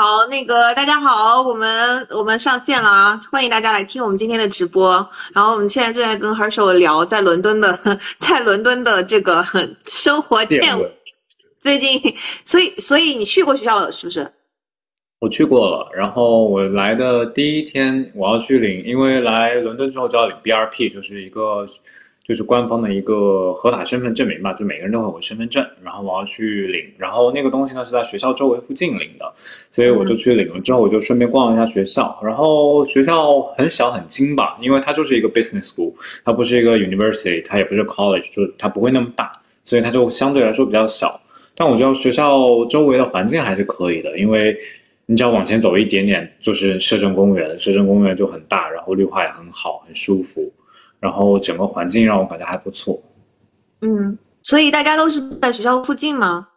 好，那个大家好，我们我们上线了啊，欢迎大家来听我们今天的直播。然后我们现在正在跟 Herschel 聊在伦敦的 在伦敦的这个生活见闻见闻。最近，所以所以你去过学校了是不是？我去过了，然后我来的第一天，我要去领，因为来伦敦之后就要领 BRP，就是一个就是官方的一个合法身份证明吧，就每个人都会有个身份证，然后我要去领，然后那个东西呢是在学校周围附近领的，所以我就去领了之后，我就顺便逛了一下学校，然后学校很小很精吧，因为它就是一个 business school，它不是一个 university，它也不是 college，就它不会那么大，所以它就相对来说比较小。但我觉得学校周围的环境还是可以的，因为你只要往前走一点点，就是摄政公园，摄政公园就很大，然后绿化也很好，很舒服，然后整个环境让我感觉还不错。嗯，所以大家都是在学校附近吗？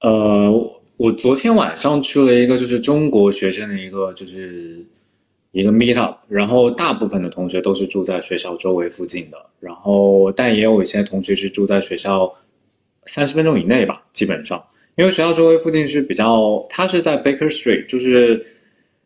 呃，我昨天晚上去了一个就是中国学生的一个就是一个 meet up，然后大部分的同学都是住在学校周围附近的，然后但也有一些同学是住在学校三十分钟以内吧，基本上，因为学校周围附近是比较，它是在 Baker Street，就是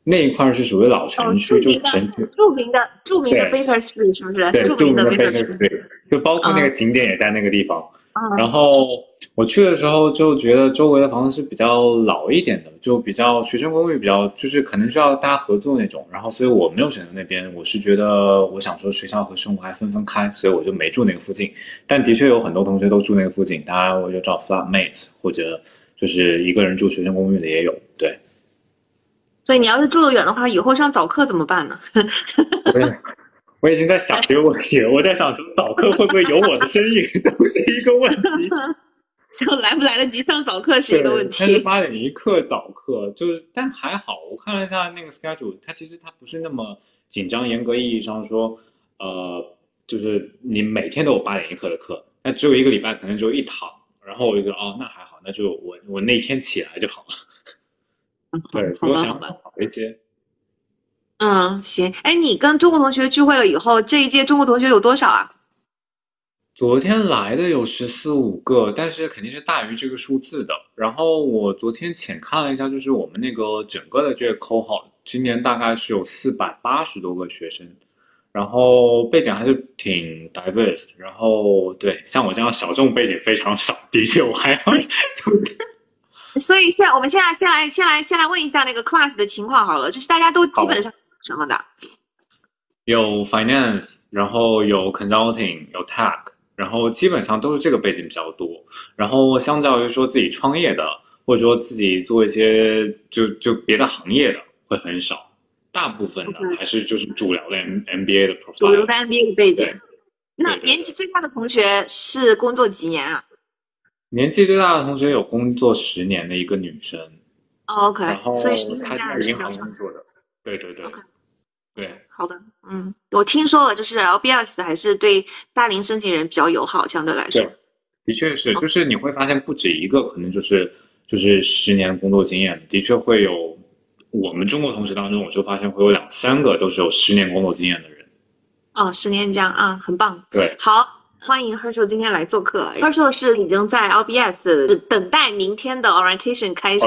那一块儿是属于老哦，城区，就城区。著名的著名的 Baker Street 是不是？对，著名的 Baker Street。就包括那个嗯景点也在那个地方。嗯然后我去的时候就觉得周围的房子是比较老一点的，就比较学生公寓，比较就是可能需要大家合租那种。然后所以我没有选择那边，我是觉得我想说学校和生活还分分开，所以我就没住那个附近。但的确有很多同学都住那个附近，大家我就找 flatmates 或者就是一个人住学生公寓的也有。对，所以你要是住得远的话，以后上早课怎么办呢？我也我已经在想这个问题了，我在想说早课会不会有我的身影，都是一个问题。就来不来得及上早课是一个问题。八点一刻早课，就是但还好，我看了一下那个 schedule，它其实它不是那么紧张，严格意义上说，呃，就是你每天都有八点一刻的课，那只有一个礼拜可能只有一堂，然后我就觉得哦，那还好，那就我我那天起来就好了，对，比好吧，好吧。我想好一些。嗯，行。哎，你跟中国同学聚会了以后，这一届中国同学有多少啊？昨天来的有十四五个，但是肯定是大于这个数字的。然后我昨天浅看了一下，就是我们那个整个的这个 cohort，今年大概是有四百八十多个学生，然后背景还是挺 diverse 的。然后对，像我这样小众背景非常少，的确我还要 所以现在我们现在先来先来先来问一下那个 class 的情况好了，就是大家都基本上什么的？有 finance，然后有 consulting，有 tech，然后基本上都是这个背景比较多。然后相较于说自己创业的，或者说自己做一些就就别的行业的会很少，大部分的嗯还是就是主流的 M MBA 的 profile 主流。的 MBA 的背景。那年纪最大的同学是工作几年啊年纪最大的同学有工作十年的一个女生，哦？OK，然后所以是她在银行工作的。对对对 OK 对。好的，嗯，我听说了，就是 LBS 还是对大龄申请人比较友好，相对来说对。的确是，就是你会发现不止一个，可能就是就是十年工作经验，的确会有。我们中国同学当中，我就发现会有两三个都是有十年工作经验的人。哦，十年江啊，很棒。对，好，欢迎 Herschel 今天来做客。Herschel 是已经在 LBS 等待明天的 orientation 开始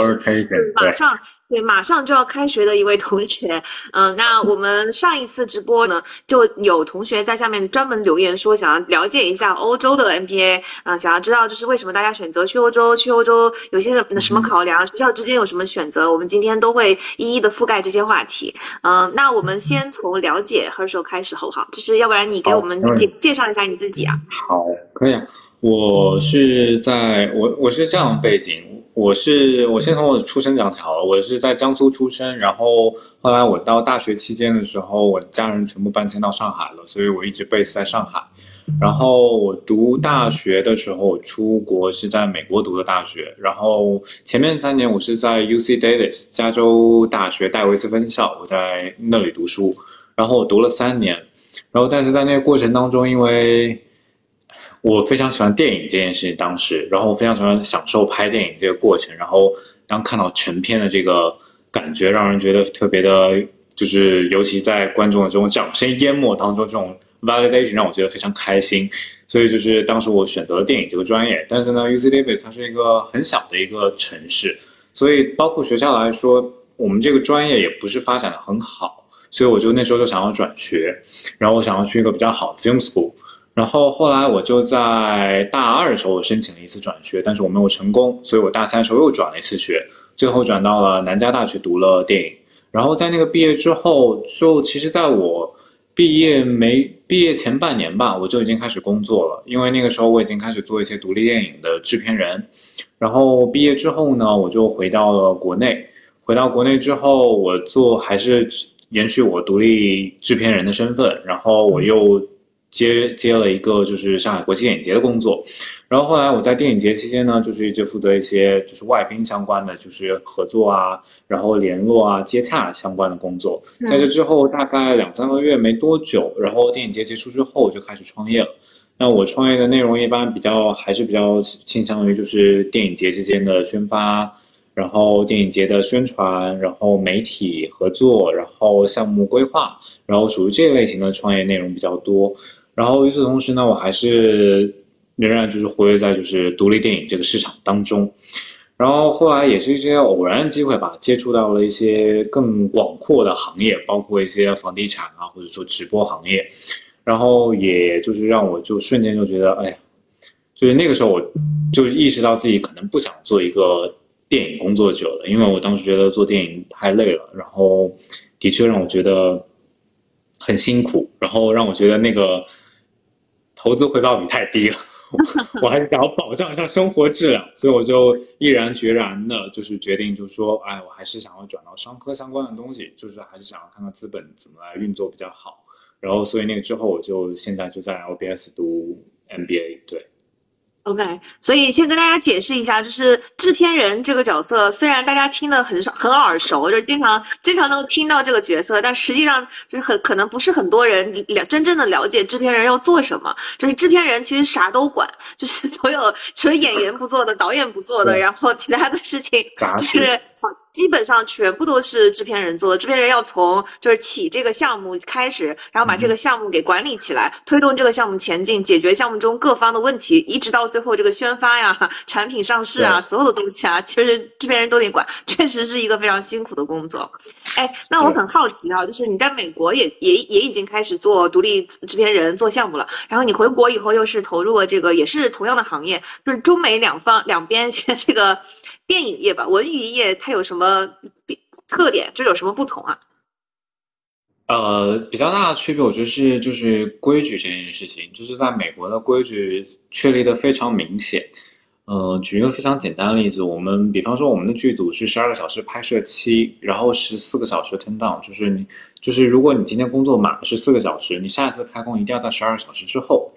马上对马上就要开学的一位同学。嗯，那我们上一次直播呢，就有同学在下面专门留言说想要了解一下欧洲的 NBA，啊、想要知道就是为什么大家选择去欧洲，去欧洲有些什么什么考量，学校之间有什么选择，我们今天都会一一的覆盖这些话题。嗯、那我们先从了解 Herschel 开始，好不好？就是要不然你给我们介介绍一下你自己啊。好，可以啊。我是在我我是这样背景，我是我先从我的出生讲起好了。我是在江苏出生，然后后来我到大学期间的时候，我家人全部搬迁到上海了，所以我一直 base 在上海。然后我读大学的时候，我出国是在美国读的大学，然后前面三年我是在 UC Davis 加州大学戴维斯分校，我在那里读书，然后我读了三年。然后但是在那个过程当中，因为我非常喜欢电影这件事情，当时，然后我非常喜欢享受拍电影这个过程，然后当看到成片的这个感觉，让人觉得特别的，就是尤其在观众的这种掌声淹没当中，这种 validation 让我觉得非常开心，所以就是当时我选择了电影这个专业，但是呢，UC Davis 它是一个很小的一个城市，所以包括学校来说，我们这个专业也不是发展的很好，所以我就那时候就想要转学，然后我想要去一个比较好的 film school。然后后来我就在大二的时候，申请了一次转学，但是我没有成功，所以我大三的时候又转了一次学，最后转到了南加大去读了电影。然后在那个毕业之后，就其实在我毕业没毕业前半年吧，我就已经开始工作了，因为那个时候我已经开始做一些独立电影的制片人。然后毕业之后呢，我就回到了国内。回到国内之后，我做还是延续我独立制片人的身份，然后我又。接接了一个就是上海国际电影节的工作，然后后来我在电影节期间呢，就是一直负责一些就是外宾相关的，就是合作啊，然后联络啊、接洽相关的工作。在这之后大概两三个月没多久，然后电影节结束之后我就开始创业了。那我创业的内容一般比较还是比较倾向于就是电影节之间的宣发，然后电影节的宣传，然后媒体合作，然后项目规划，然后属于这类型的创业内容比较多。然后与此同时呢，我还是仍然就是活跃在就是独立电影这个市场当中。然后后来也是一些偶然的机会吧，接触到了一些更广阔的行业，包括一些房地产啊，或者说直播行业。然后也就是让我就瞬间就觉得，哎呀，就是那个时候我就意识到自己可能不想做一个电影工作者了，因为我当时觉得做电影太累了，然后的确让我觉得很辛苦，然后让我觉得那个。投资回报比太低了，我还是想要保障一下生活质量，所以我就毅然决然的，就是决定，就是说，哎，我还是想要转到商科相关的东西，就是还是想要看看资本怎么来运作比较好。然后，所以那个之后，我就现在就在 LBS 读 MBA，对。OK，所以先跟大家解释一下，就是制片人这个角色，虽然大家听的很少很耳熟，就是经常经常能听到这个角色，但实际上就是很可能不是很多人了真正的了解制片人要做什么。就是制片人其实啥都管，就是所有除了演员不做的、导演不做的，然后其他的事情就是基本上全部都是制片人做的。制片人要从就是起这个项目开始，然后把这个项目给管理起来，推动这个项目前进，解决项目中各方的问题，一直到。最后这个宣发呀、产品上市啊，所有的东西啊，其实制片人都得管，确实是一个非常辛苦的工作。哎，那我很好奇啊，就是你在美国也也也已经开始做独立制片人做项目了，然后你回国以后又是投入了这个也是同样的行业，就是中美两方两边 这个电影业吧、文娱业，它有什么特点？这有什么不同啊？呃，比较大的区别，我觉得是就是规矩这件事情，就是在美国的规矩确立的非常明显。呃，举一个非常简单的例子，我们比方说我们的剧组是十二个小时拍摄期，然后十四个小时 turn down，就是你就是如果你今天工作满十四个小时，你下一次开工一定要在十二个小时之后。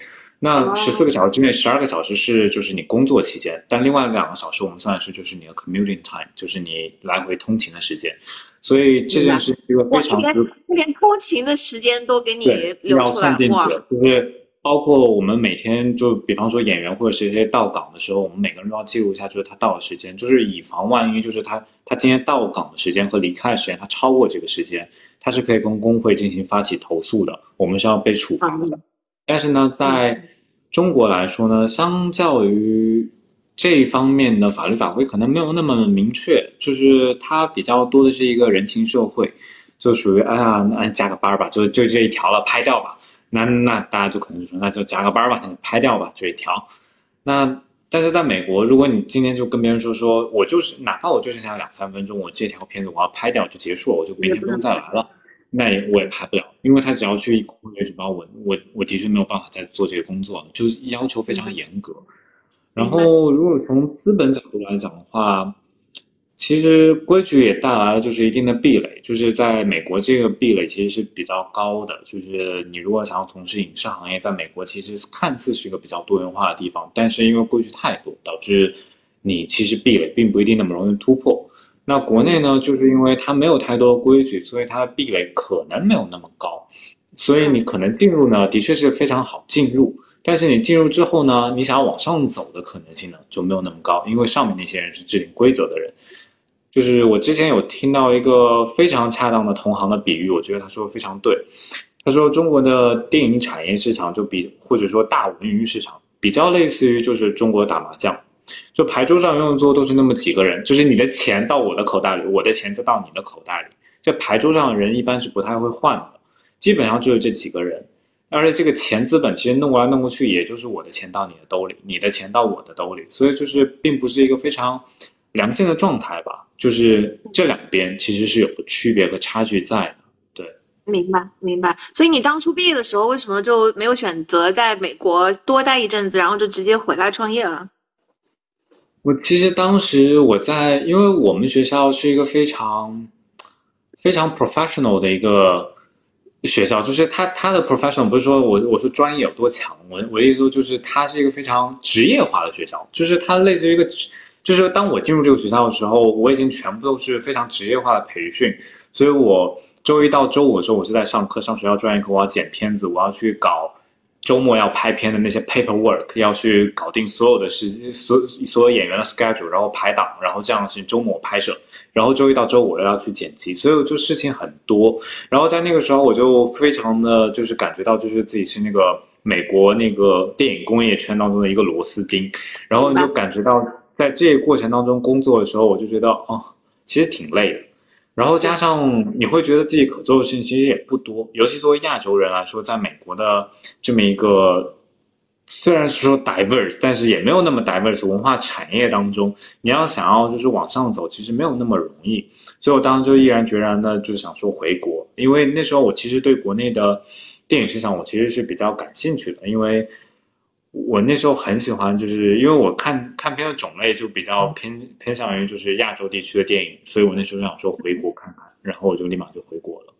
那十四个小时之内，十二个小时是就是你工作期间，但另外两个小时我们算是就是你的 commuting time，就是你来回通勤的时间。所以这件事一个非常连连通勤的时间都给你留出来哇！就是包括我们每天就比方说演员或者是一些到岗的时候，我们每个人都要记录一下，就是他到的时间，就是以防万一，就是他他今天到岗的时间和离开的时间他超过这个时间，他是可以跟工会进行发起投诉的，我们是要被处罚的。但是呢，在中国来说呢，相较于这一方面的法律法规可能没有那么明确，就是它比较多的是一个人情社会，就属于哎呀，那加个班吧，就就这一条了，拍掉吧。那那大家就可能就说，那就加个班吧，那就拍掉吧，这一条。那但是在美国，如果你今天就跟别人说说我就是哪怕我就剩下两三分钟，我这条片子我要拍掉就结束了，我就明天不用再来了，那也我也拍不了，因为他只要去工会举报我，我我的确没有办法再做这个工作了，就是要求非常严格。然后，如果从资本角度来讲的话，其实规矩也带来了就是一定的壁垒，就是在美国这个壁垒其实是比较高的。就是你如果想要从事影视行业，在美国其实看似是一个比较多元化的地方，但是因为规矩太多，导致你其实壁垒并不一定那么容易突破。那国内呢，就是因为它没有太多规矩，所以它的壁垒可能没有那么高。所以你可能进入呢，的确是非常好进入，但是你进入之后呢，你想往上走的可能性呢就没有那么高，因为上面那些人是制定规则的人。就是我之前有听到一个非常恰当的同行的比喻，我觉得他说的非常对。他说中国的电影产业市场就比或者说大文娱市场比较类似于就是中国打麻将，就牌桌上用的多都是那么几个人，就是你的钱到我的口袋里，我的钱就到你的口袋里，这牌桌上的人一般是不太会换的。基本上就是这几个人，而且这个钱资本其实弄过来弄过去，也就是我的钱到你的兜里，你的钱到我的兜里，所以就是并不是一个非常良性的状态吧。就是这两边其实是有个区别和差距在的。对，明白明白。所以你当初毕业的时候，为什么就没有选择在美国多待一阵子，然后就直接回来创业了？我其实当时我在，因为我们学校是一个非常非常 professional 的一个。学校就是他，他的 professional 不是说我我说专业有多强，我我的意思就是它是一个非常职业化的学校，就是它类似于一个，就是当我进入这个学校的时候，我已经全部都是非常职业化的培训，所以我周一到周五的时候我是在上课，上学校专业课，我要剪片子，我要去搞。周末要拍片的那些 paperwork，要去搞定所有的时所所有演员的 schedule，然后排档，然后这样是周末拍摄，然后周一到周五又要去剪辑，所以就事情很多。然后在那个时候，我就非常的就是感觉到，就是自己是那个美国那个电影工业圈当中的一个螺丝钉。然后就感觉到，在这个过程当中工作的时候，我就觉得哦，其实挺累的。然后加上你会觉得自己可做的事情其实也不多，尤其作为亚洲人来说，在美国的这么一个虽然是说 diverse，但是也没有那么 diverse 文化产业当中，你要想要就是往上走，其实没有那么容易。所以我当时就毅然决然的就想说回国，因为那时候我其实对国内的电影市场我其实是比较感兴趣的，因为。我那时候很喜欢，就是因为我看看片的种类就比较偏偏向于就是亚洲地区的电影，所以我那时候想说回国看看，然后我就立马就回国了。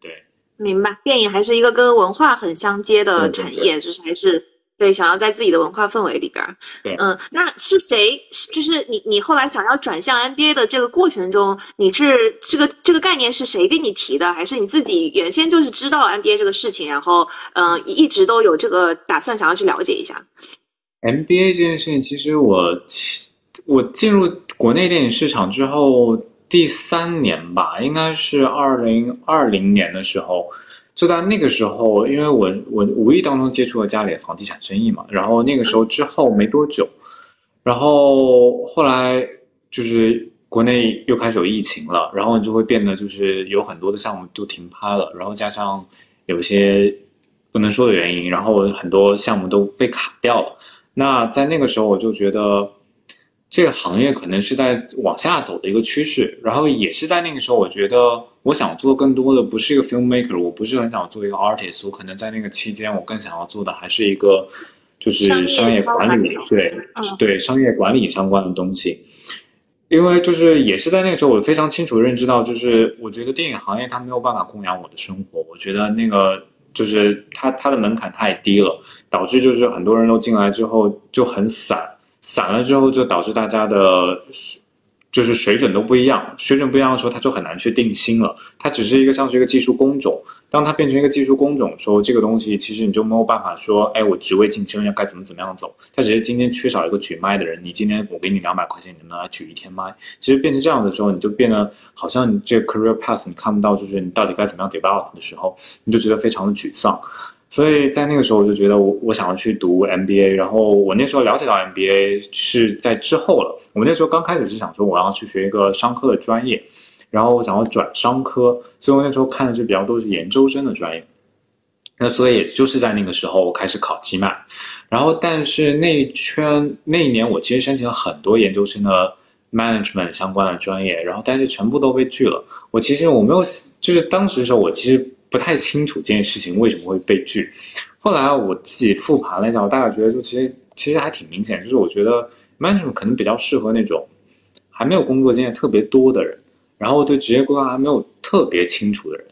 对，明白，电影还是一个跟文化很相接的产业，就是还是。对，想要在自己的文化氛围里边儿，嗯，那是谁？就是你，你后来想要转向 NBA 的这个过程中，你是这个这个概念是谁给你提的？还是你自己原先就是知道 NBA 这个事情，然后嗯，一直都有这个打算，想要去了解一下？NBA 这件事情，其实我我进入国内电影市场之后第三年吧，应该是二零二零年的时候。就在那个时候，因为我我无意当中接触了家里的房地产生意嘛，然后那个时候之后没多久，然后后来就是国内又开始有疫情了，然后就会变得就是有很多的项目都停拍了，然后加上有些不能说的原因，然后很多项目都被卡掉了。那在那个时候，我就觉得。这个行业可能是在往下走的一个趋势，然后也是在那个时候，我觉得我想做更多的不是一个 filmmaker，我不是很想做一个 artist，我可能在那个期间，我更想要做的还是一个就是商业管理，对对，商业管理相关的东西。因为就是也是在那个时候，我非常清楚认知到，就是我觉得电影行业它没有办法供养我的生活，我觉得那个就是它它的门槛太低了，导致就是很多人都进来之后就很散。散了之后，就导致大家的，就是水准都不一样。水准不一样的时候，它就很难去定心了。它只是一个像是一个技术工种。当它变成一个技术工种，的时候这个东西其实你就没有办法说，哎，我职位晋升要该怎么怎么样走。它只是今天缺少一个举麦的人，你今天我给你两百块钱，你能来举一天麦。其实变成这样的时候，你就变得好像你这个 career path 你看不到，就是你到底该怎么样 develop 的时候，你就觉得非常的沮丧。所以在那个时候，我就觉得我我想要去读 MBA，然后我那时候了解到 MBA 是在之后了。我那时候刚开始是想说我要去学一个商科的专业，然后我想要转商科，所以我那时候看的是比较多是研究生的专业。那所以也就是在那个时候，我开始考 gma 然后但是那一圈那一年我其实申请了很多研究生的 management 相关的专业，然后但是全部都被拒了。我其实我没有，就是当时的时候我其实。不太清楚这件事情为什么会被拒，后来我自己复盘了一下，我大概觉得就其实其实还挺明显，就是我觉得 management 可能比较适合那种还没有工作经验特别多的人，然后对职业规划还没有特别清楚的人，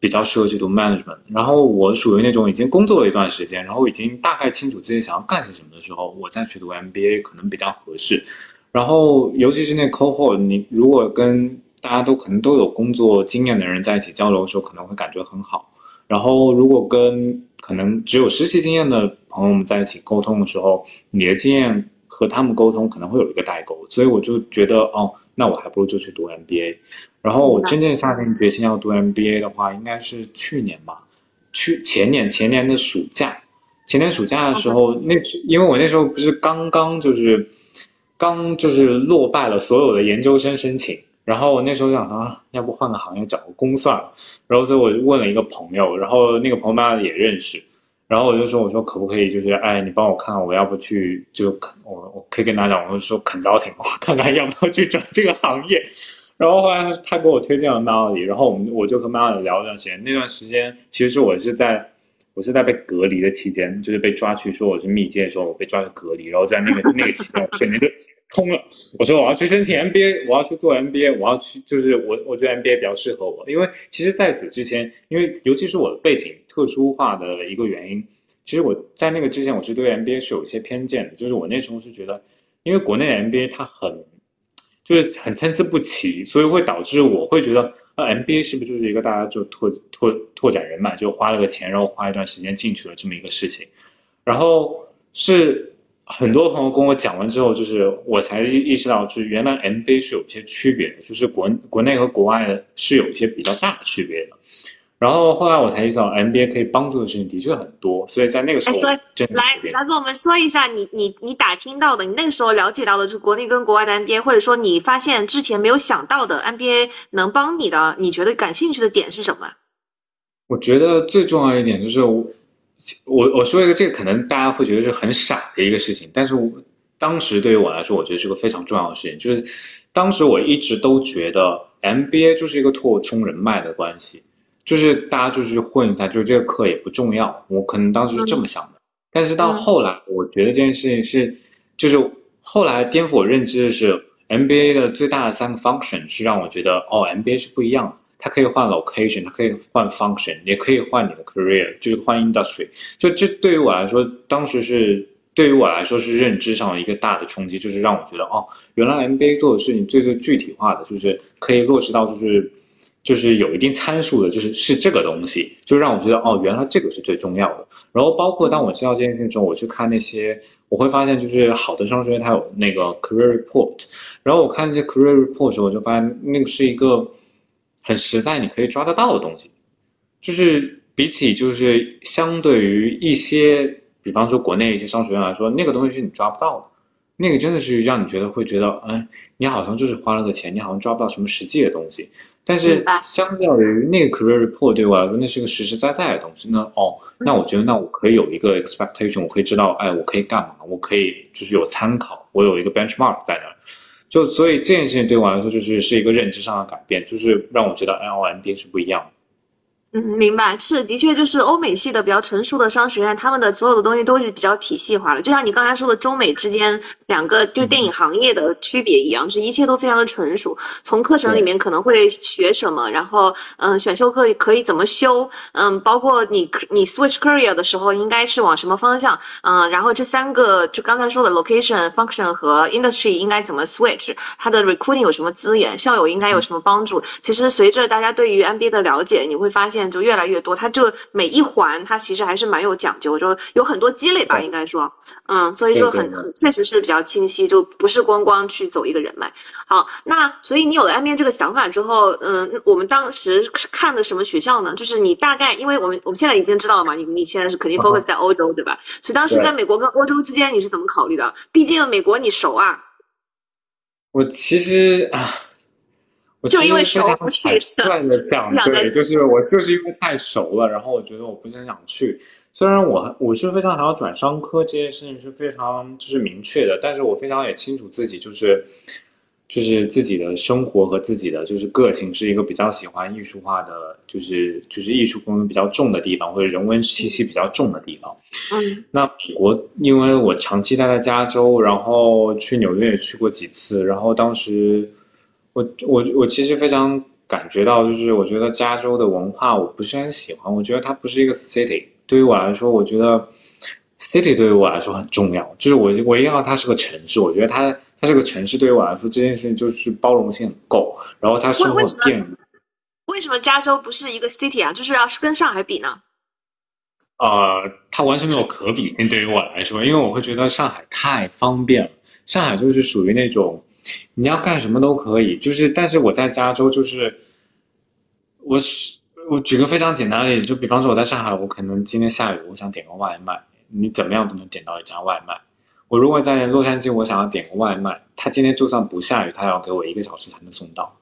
比较适合去读 management。然后我属于那种已经工作了一段时间，然后已经大概清楚自己想要干些什么的时候，我再去读 MBA 可能比较合适。然后尤其是那 cohort，你如果跟大家都可能都有工作经验的人在一起交流的时候，可能会感觉很好。然后如果跟可能只有实习经验的朋友们在一起沟通的时候，你的经验和他们沟通可能会有一个代沟，所以我就觉得哦，那我还不如就去读 MBA。然后我真正下定决心要读 MBA 的话，应该是去年吧，去前年前年的暑假，前年暑假的时候，那因为我那时候不是刚刚就是刚就是落败了所有的研究生申请，然后我那时候想啊，要不换个行业找个工算了，然后所以我就问了一个朋友，然后那个朋友妈也认识。然后我就说，我说可不可以，就是哎，你帮我看看，我要不去就肯我我可以跟他讲，我就说肯招挺，我看看要不要去转这个行业。然后后来他他给我推荐了 Melody，然后我们我就和 Melody 聊了段时间。那段时间其实我是在我是在被隔离的期间，就是被抓去说我是密接的时候，我被抓去隔离。然后在那个那个期间，我瞬间就通了。我说我要去申请 MBA，我要去做 MBA，我要去就是我我觉得 MBA 比较适合我，因为其实在此之前，因为尤其是我的背景特殊化的一个原因，其实我在那个之前我是对 MBA 是有一些偏见的，就是我那时候是觉得，因为国内的 MBA 它很。就是很参差不齐，所以会导致我会觉得，呃，MBA 是不是就是一个大家就拓拓拓展人脉，就花了个钱，然后花一段时间进去了这么一个事情。然后是很多朋友跟我讲完之后，就是我才意意识到，就是原来 MBA 是有一些区别的，就是国国内和国外是有一些比较大的区别的。然后后来我才意识到，MBA 可以帮助的事情的确很多，所以在那个时候，来来跟我们说一下你你你打听到的，你那个时候了解到的，就国内跟国外的 MBA，或者说你发现之前没有想到的 MBA 能帮你的，你觉得感兴趣的点是什么？我觉得最重要一点就是我我我说一个这个可能大家会觉得是很傻的一个事情，但是我当时对于我来说，我觉得是个非常重要的事情，就是当时我一直都觉得 MBA 就是一个拓充人脉的关系。就是大家就是混一下，就是这个课也不重要，我可能当时是这么想的。但是到后来，我觉得这件事情是，就是后来颠覆我认知的是，MBA 的最大的三个 function 是让我觉得，哦，MBA 是不一样的，它可以换 location，它可以换 function，也可以换你的 career，就是换 industry。就这对于我来说，当时是对于我来说是认知上的一个大的冲击，就是让我觉得，哦，原来 MBA 做的事情最最具体化的，就是可以落实到就是。就是有一定参数的，就是是这个东西，就让我觉得哦，原来这个是最重要的。然后包括当我知道这件事情之后，我去看那些，我会发现就是好的商学院它有那个 career report，然后我看那些 career report 时候，我就发现那个是一个很实在，你可以抓得到的东西。就是比起就是相对于一些，比方说国内一些商学院来说，那个东西是你抓不到的，那个真的是让你觉得会觉得，哎，你好像就是花了个钱，你好像抓不到什么实际的东西。但是相较于那个 career report 对我来说，那是个实实在在的东西。那哦，那我觉得那我可以有一个 expectation，我可以知道，哎，我可以干嘛？我可以就是有参考，我有一个 benchmark 在那儿。就所以这件事情对我来说，就是是一个认知上的改变，就是让我觉得 L M B 是不一样的。嗯，明白，是的确，就是欧美系的比较成熟的商学院，他们的所有的东西都是比较体系化的，就像你刚才说的中美之间两个就电影行业的区别一样，是一切都非常的成熟。从课程里面可能会学什么，然后嗯，选修课可以怎么修，嗯，包括你你 switch career 的时候应该是往什么方向，嗯，然后这三个就刚才说的 location、function 和 industry 应该怎么 switch，它的 recruiting 有什么资源，校友应该有什么帮助。其实随着大家对于 MBA 的了解，你会发现。就越来越多，它就每一环它其实还是蛮有讲究，就有很多积累吧，应该说，嗯，所以说很很确实是比较清晰，就不是光光去走一个人脉。好，那所以你有了 MBA 这个想法之后，嗯，我们当时看的什么学校呢？就是你大概，因为我们我们现在已经知道了嘛，你你现在是肯定 focus 在欧洲，对吧？所以当时在美国跟欧洲之间你是怎么考虑的？毕竟美国你熟啊。我其实啊。就因为熟不去，断的讲，对，就是我就是因为太熟了，然后我觉得我不是很想去。虽然我我是非常想要转商科，这件事情是非常就是明确的，但是我非常也清楚自己就是就是自己的生活和自己的就是个性是一个比较喜欢艺术化的，就是就是艺术功能比较重的地方，或者人文气息比较重的地方。嗯，那美国因为我长期待在加州，然后去纽约也去过几次，然后当时。我我我其实非常感觉到，就是我觉得加州的文化我不是很喜欢，我觉得它不是一个 city。对于我来说，我觉得 city 对于我来说很重要，就是我我一定要它是个城市。我觉得它它是个城市，对于我来说这件事情就是包容性很够，然后它生活便利。为什么加州不是一个 city 啊？就是要是跟上海比呢？呃，它完全没有可比性对于我来说，因为我会觉得上海太方便了。上海就是属于那种你要干什么都可以，就是但是我在加州就是我是我举个非常简单的例子，就比方说我在上海，我可能今天下雨，我想点个外卖，你怎么样都能点到一家外卖。我如果在洛杉矶，我想要点个外卖，他今天就算不下雨，他要给我一个小时才能送到，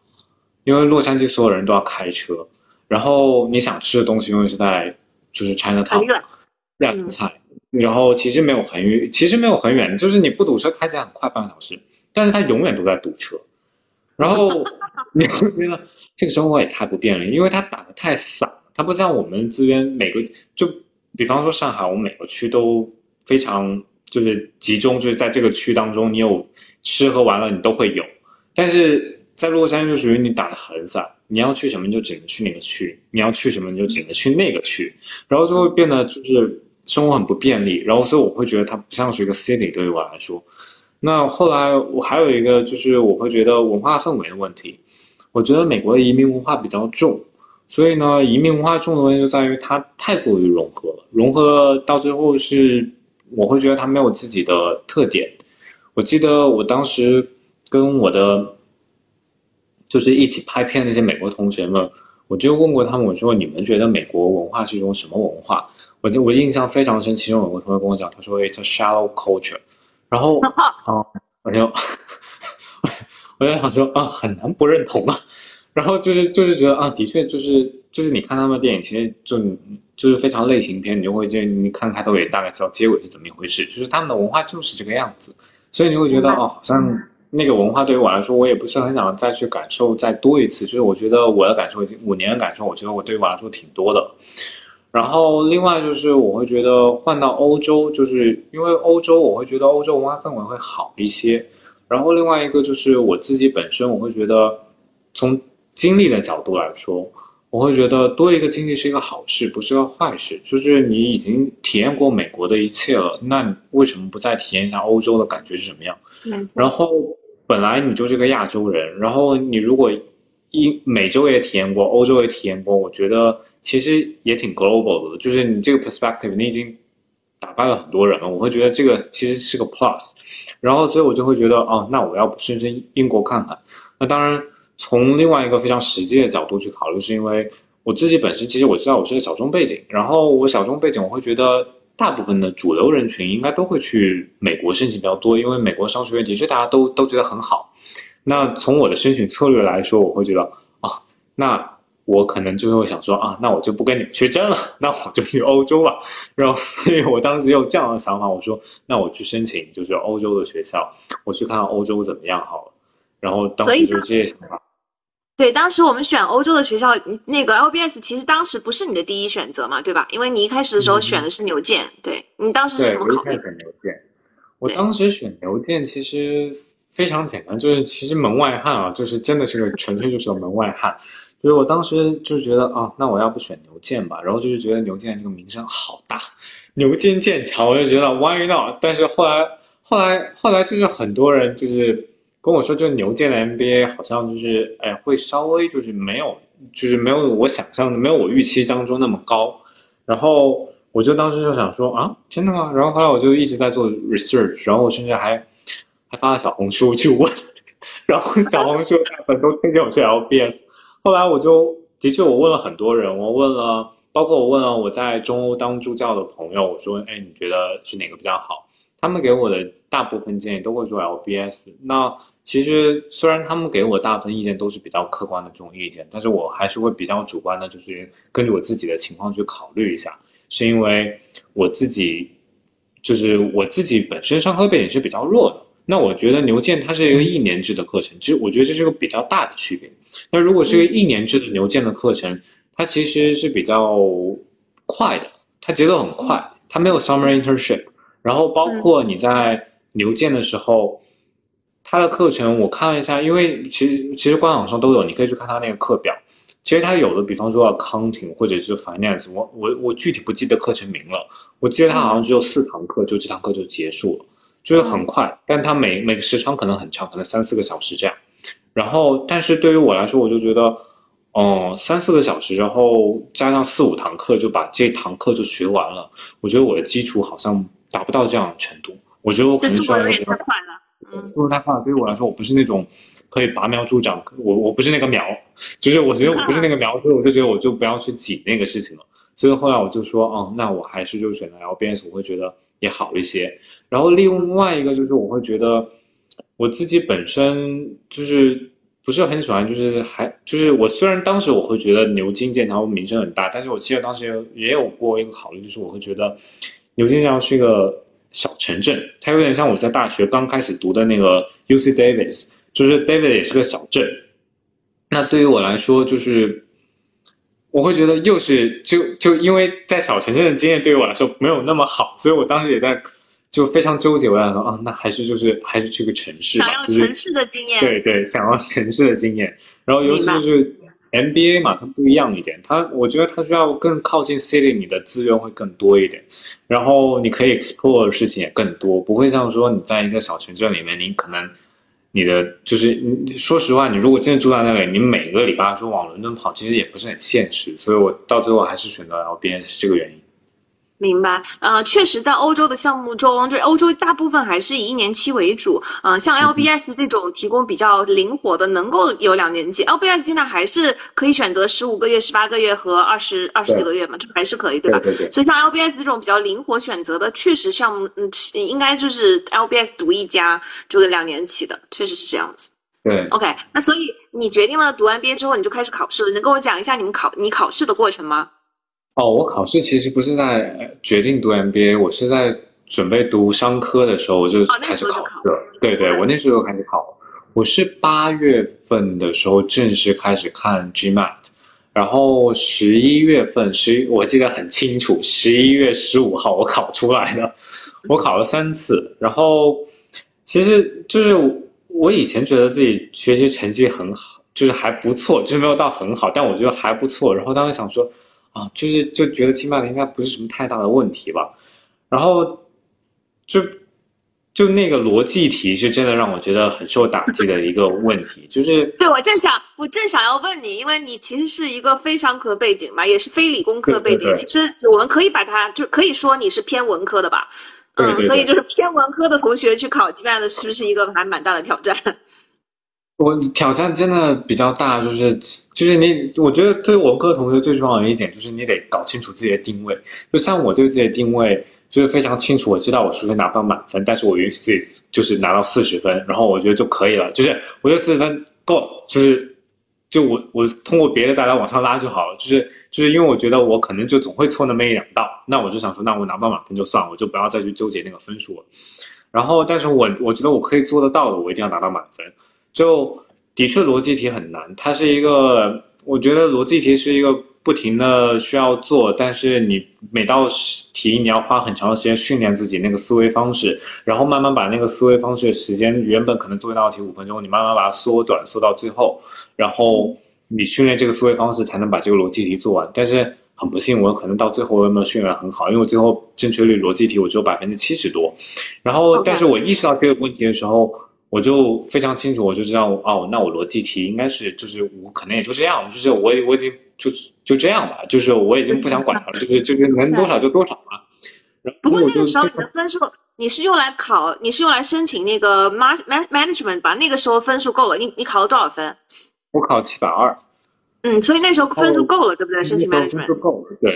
因为洛杉矶所有人都要开车，然后你想吃的东西永远是在就是 China 很 Town 远。亚洲菜，然后其实没有很远，其实没有很远，就是你不堵车开起来很快，半个小时，但是它永远都在堵车，然后 你会觉得这个生活也太不便利，因为它打的太散，它不像我们这边每个就比方说上海，我们每个区都非常就是集中，就是在这个区当中，你有吃喝玩乐你都会有，但是在洛杉矶就属于你打的很散，你要去什么你就只能去那个区，你要去什么你就只能去那个区，然后就会变得就是生活很不便利，然后所以我会觉得它不像是一个 city 对于我来说。那后来我还有一个就是我会觉得文化氛围的问题，我觉得美国的移民文化比较重，所以呢，移民文化重的问题就在于它太过于融合了，融合到最后是我会觉得它没有自己的特点。我记得我当时跟我的就是一起拍片那些美国同学们，我就问过他们，我说你们觉得美国文化是一种什么文化？我就我印象非常深，其中有个同学跟我讲，他说 It's a shallow culture，然后 啊，我就我就想说啊，很难不认同啊。然后就是就是觉得啊，的确就是就是你看他们的电影，其实就就是非常类型片，你就会就你看开头也大概知道结尾是怎么一回事，就是他们的文化就是这个样子，所以你会觉得哦，好像那个文化对于我来说，我也不是很想再去感受再多一次，就是我觉得我的感受已经五年的感受，我觉得我对于我来说挺多的。然后另外就是我会觉得换到欧洲，就是因为欧洲我会觉得欧洲文化氛围会好一些。然后另外一个就是我自己本身，我会觉得从经历的角度来说，我会觉得多一个经历是一个好事，不是个坏事。就是你已经体验过美国的一切了，那你为什么不再体验一下欧洲的感觉是什么样？然后本来你就是个亚洲人，然后你如果一美洲也体验过，欧洲也体验过，我觉得其实也挺 global 的，就是你这个 perspective 你已经打败了很多人了，我会觉得这个其实是个 plus，然后所以我就会觉得哦，那我要不深深英国看看？那当然从另外一个非常实际的角度去考虑，是因为我自己本身其实我知道我是个小众背景，然后我小众背景我会觉得大部分的主流人群应该都会去美国申请比较多，因为美国商学院的确大家都都觉得很好。那从我的申请策略来说，我会觉得啊，那我可能就会想说啊，那我就不跟你们去争了，那我就去欧洲吧。然后，所以我当时有这样的想法，我说那我去申请就是欧洲的学校，我去看看欧洲怎么样好了。然后当时就这些想法。对，当时我们选欧洲的学校，那个 LBS 其实当时不是你的第一选择嘛，对吧？因为你一开始的时候选的是牛剑，对你当时是，怎么考虑我？选牛剑，我当时选牛剑其实非常简单，就是其实门外汉啊，就是真的是个纯粹就是个门外汉。所以我当时就觉得啊，那我要不选牛剑吧，然后就是觉得牛剑这个名声好大，牛津剑桥，我就觉得 why not？但是后来后来后来就是很多人就是跟我说，就牛剑的 NBA 好像就是哎会稍微就是没有就是没有我想象的没有我预期当中那么高，然后我就当时就想说啊，真的吗？然后后来我就一直在做 research，然后我甚至还还发了小红书去问，然后小红书大部分都推荐我去 LBS。后来我就的确我问了很多人，我问了，包括我问了我在中欧当助教的朋友，我说，哎，你觉得是哪个比较好？他们给我的大部分建议都会说 LBS。那其实虽然他们给我大部分意见都是比较客观的这种意见，但是我还是会比较主观的，就是根据我自己的情况去考虑一下，是因为我自己就是我自己本身上课背景是比较弱的。那我觉得牛剑它是一个一年制的课程，其实我觉得这是个比较大的区别。那如果是个一年制的牛剑的课程，它其实是比较快的，它节奏很快，它没有 summer internship。然后包括你在牛剑的时候，它的课程我看了一下，因为其实其实官网上都有，你可以去看它那个课表。其实它有的，比方说 accounting 或者是 finance，我我我具体不记得课程名了，我记得它好像只有四堂课，就这堂课就结束了，就是很快，但它每每个时长可能很长，可能三四个小时这样。然后，但是对于我来说，我就觉得哦、三四个小时，然后加上四五堂课，就把这堂课就学完了。我觉得我的基础好像达不到这样的程度，我觉得我可能需要一个比较太快了。嗯，速度太快了，对于我来说，我不是那种可以拔苗助长，我我不是那个苗，就是我觉得我不是那个苗，所以我就觉得我就不要去挤那个事情了。所以后来我就说，哦，那我还是就选择 LBS，我会觉得也好一些。然后另外一个就是我会觉得我自己本身就是不是很喜欢，就是还就是我虽然当时我会觉得牛津剑桥名声很大，但是我记得当时有也有过一个考虑，就是我会觉得牛津剑桥是一个小城镇，它有点像我在大学刚开始读的那个 UC Davis，就是 David 也是个小镇。那对于我来说，就是我会觉得又是就就因为在小城镇的经验对于我来说没有那么好，所以我当时也在就非常纠结。我想说啊，那还是就是还是去个城市吧想，要城市的经验。对对，想要城市的经验。然后尤其就是 MBA 嘛，它不一样一点，它我觉得它需要更靠近 city，你的资源会更多一点，然后你可以 explore 的事情也更多，不会像说你在一个小城镇里面，你可能你的就是你说实话，你如果真的住在那里，你每个礼拜说往伦敦跑，其实也不是很现实，所以我到最后还是选择 LBS 是这个原因。明白，呃，确实，在欧洲的项目中，这欧洲大部分还是以一年期为主，嗯、像 LBS 这种提供比较灵活的，能够有两年期，LBS 现在还是可以选择十五个月、十八个月和二十二十几个月嘛，这还是可以，对吧？对对，所以像 LBS 这种比较灵活选择的，确实项目，嗯，应该就是 LBS 独一家，就是两年期的，确实是这样子。对，OK，那所以你决定了读完 MBA 之后，你就开始考试了，你能跟我讲一下你们考你考试的过程吗？哦，我考试其实不是在呃决定读 MBA，我是在准备读商科的时候我就开始考试了。对对，我那时候就开始考。我是八月份的时候正式开始看 GMAT，然后十一月份十一我记得很清楚，十一月十五号我考出来的，我考了三次，然后其实就是我以前觉得自己学习成绩很好，就是还不错，就是没有到很好，但我觉得还不错。然后当时想说。啊，就是就觉得 GMAT 应该不是什么太大的问题吧，然后就就那个逻辑题是真的让我觉得很受打击的一个问题，就是对，我正想，我正想要问你，因为你其实是一个非商科背景嘛，也是非理工科背景，对对对。其实我们可以把它，就可以说你是偏文科的吧，嗯，所以就是偏文科的同学去考 GMAT 是不是一个还蛮大的挑战？我挑战真的比较大，就是就是你，我觉得对文科同学最重要的一点就是你得搞清楚自己的定位。就像我对自己的定位就是非常清楚，我知道我数学拿不到满分，但是我允许自己就是拿到四十分，然后我觉得就可以了，就是我觉得四十分够，就是就我我通过别的大家往上拉就好了，就是就是因为我觉得我可能就总会错那么一两道，那我就想说，那我拿不到满分就算，我就不要再去纠结那个分数了。然后，但是我我觉得我可以做得到的，我一定要拿到满分。就的确逻辑题很难，它是一个，我觉得逻辑题是一个不停的需要做，但是你每道题你要花很长的时间训练自己那个思维方式，然后慢慢把那个思维方式的时间，原本可能做一道题五分钟，你慢慢把它缩短，缩到最后，然后你训练这个思维方式才能把这个逻辑题做完。但是很不幸，我可能到最后我也没有训练很好，因为我最后正确率逻辑题我只有百分之七十多，然后但是我意识到这个问题的时候。我就非常清楚，我就知道哦，那我逻辑题应该是就是我可能也就这样，就是我我已经就就这样吧，就是我已经不想管它了，就是就是能多少就多少嘛。不过那个时候你的分数，你是用来考，你是用来申请那个 man management 吧？那个时候分数够了，你你考了多少分？我考七百二，嗯，所以那时候分数够了，对不对？申请 management 数够了，对。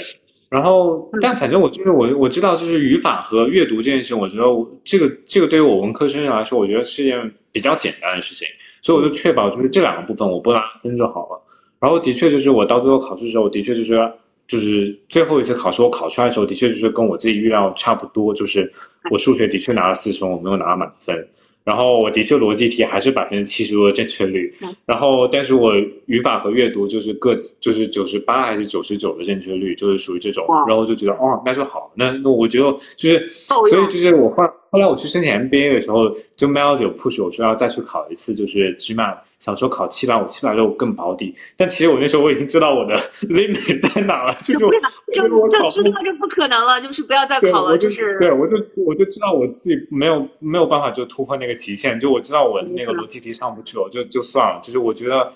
然后嗯，但反正我就是我我知道，就是语法和阅读这件事，我觉得我这个这个对于我文科生来说，我觉得是件比较简单的事情，所以我就确保就是这两个部分我不拿分就好了。然后的确就是我到最后考试的时候，我的确就是就是最后一次考试我考出来的时候，的确就是跟我自己预料差不多，就是我数学的确拿了四十分，我没有拿满分。然后我的确逻辑题还是百分之七十多的正确率。嗯，然后但是我语法和阅读就是各就是九十八还是九十九的正确率，就是属于这种，然后就觉得哦那就好，那那我觉得就是所以就是我后来后来我去申请 MBA 的时候，就 Mel 有 push 我说要再去考一次，就是 GMAT，想说考七百五、七百六更保底，但其实我那时候我已经知道我的 limit 在哪了，就是我就就知道这不可能了，就是不要再，考了，就就是对我就我就知道我自己没有没有办法就突破那个极限，就我知道我那个嗯逻辑题上不去，我就就算了。就是我觉得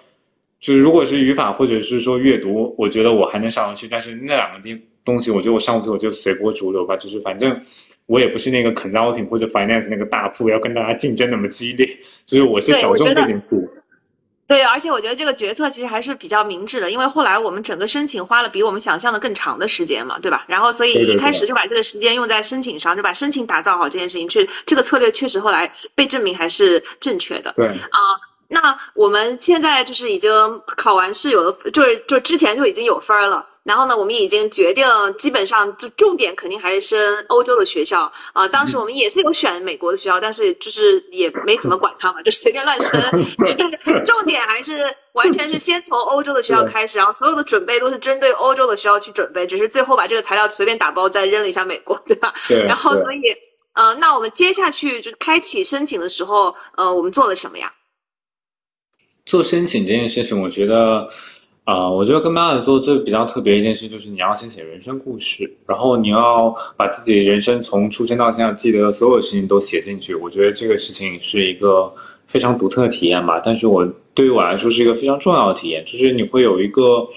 就是如果是语法或者是说阅读，我觉得我还能上得去，但是那两个地东西，我觉得我上不去，我就随波逐流吧。就是反正我也不是那个 consulting 或者 finance 那个大铺，要跟大家竞争那么激烈。就是我是小众背景铺。对，而且我觉得这个决策其实还是比较明智的，因为后来我们整个申请花了比我们想象的更长的时间嘛，对吧？然后所以一开始就把这个时间用在申请上，就把申请打造好这件事情，确这个策略确实后来被证明还是正确的。对啊。那我们现在就是已经考完试，有的就是就之前就已经有分儿了。然后呢，我们已经决定，基本上就重点肯定还是升欧洲的学校啊。当时我们也是有选美国的学校，但是就是也没怎么管他嘛，就随便乱升。重点还是完全是先从欧洲的学校开始，然后所有的准备都是针对欧洲的学校去准备，只是最后把这个材料随便打包再扔了一下美国，对吧？对。然后所以，呃，那我们接下去就开启申请的时候，呃，我们做了什么呀？做申请这件事情，我觉得，啊，我觉得跟妈妈做最比较特别一件事，就是你要先写人生故事，然后你要把自己人生从出生到现在记得的所有事情都写进去。我觉得这个事情是一个非常独特的体验吧。但是我对于我来说是一个非常重要的体验，就是你会有一个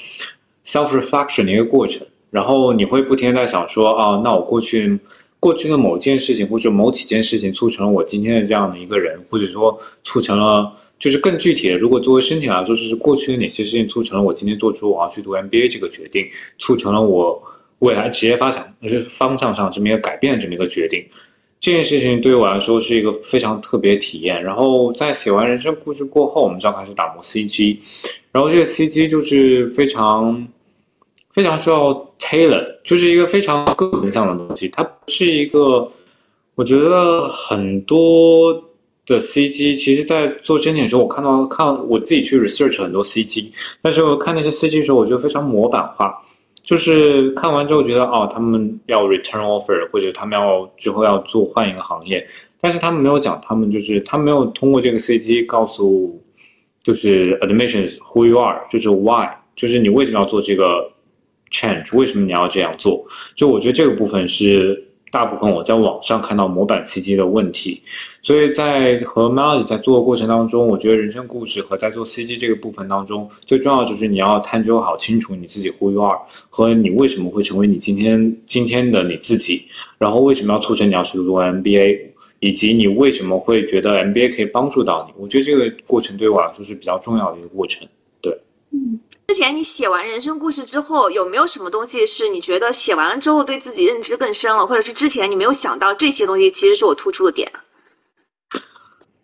self reflection 的一个过程，然后你会不停在想说，啊，那我过去过去的某件事情或者某几件事情促成了我今天的这样的一个人，或者说促成了。就是更具体的，如果作为申请来说，就是过去的哪些事情促成了我今天做出我要去读 MBA 这个决定，促成了我未来职业发展就是方向上这么一个改变这么一个决定。这件事情对于我来说是一个非常特别体验。然后在写完人生故事过后，我们就要开始打磨 CG，然后这个 CG 就是非常非常需要 tailor，就是一个非常个人向的东西，它不是一个，我觉得很多。的 CG，其实，在做申请的时候，我看到看我自己去 research 很多 CG，但是我看那些 CG 的时候，我觉得非常模板化，就是看完之后觉得哦，他们要 return offer，或者他们要之后要做换一个行业，但是他们没有讲，他们就是他没有通过这个 CG 告诉，就是 admissions who you are，就是 why，就是你为什么要做这个 change，为什么你要这样做？就我觉得这个部分是。大部分我在网上看到模板 CG 的问题，所以在和 Melody 在做的过程当中，我觉得人生故事和在做 CG 这个部分当中，最重要就是你要探究好清楚你自己 Who you are 和你为什么会成为你今天今天的你自己，然后为什么要促成你要去读 MBA，以及你为什么会觉得 MBA 可以帮助到你。我觉得这个过程对我来说是比较重要的一个过程。嗯。之前你写完人生故事之后，有没有什么东西是你觉得写完了之后对自己认知更深了，或者是之前你没有想到这些东西其实是我突出的点？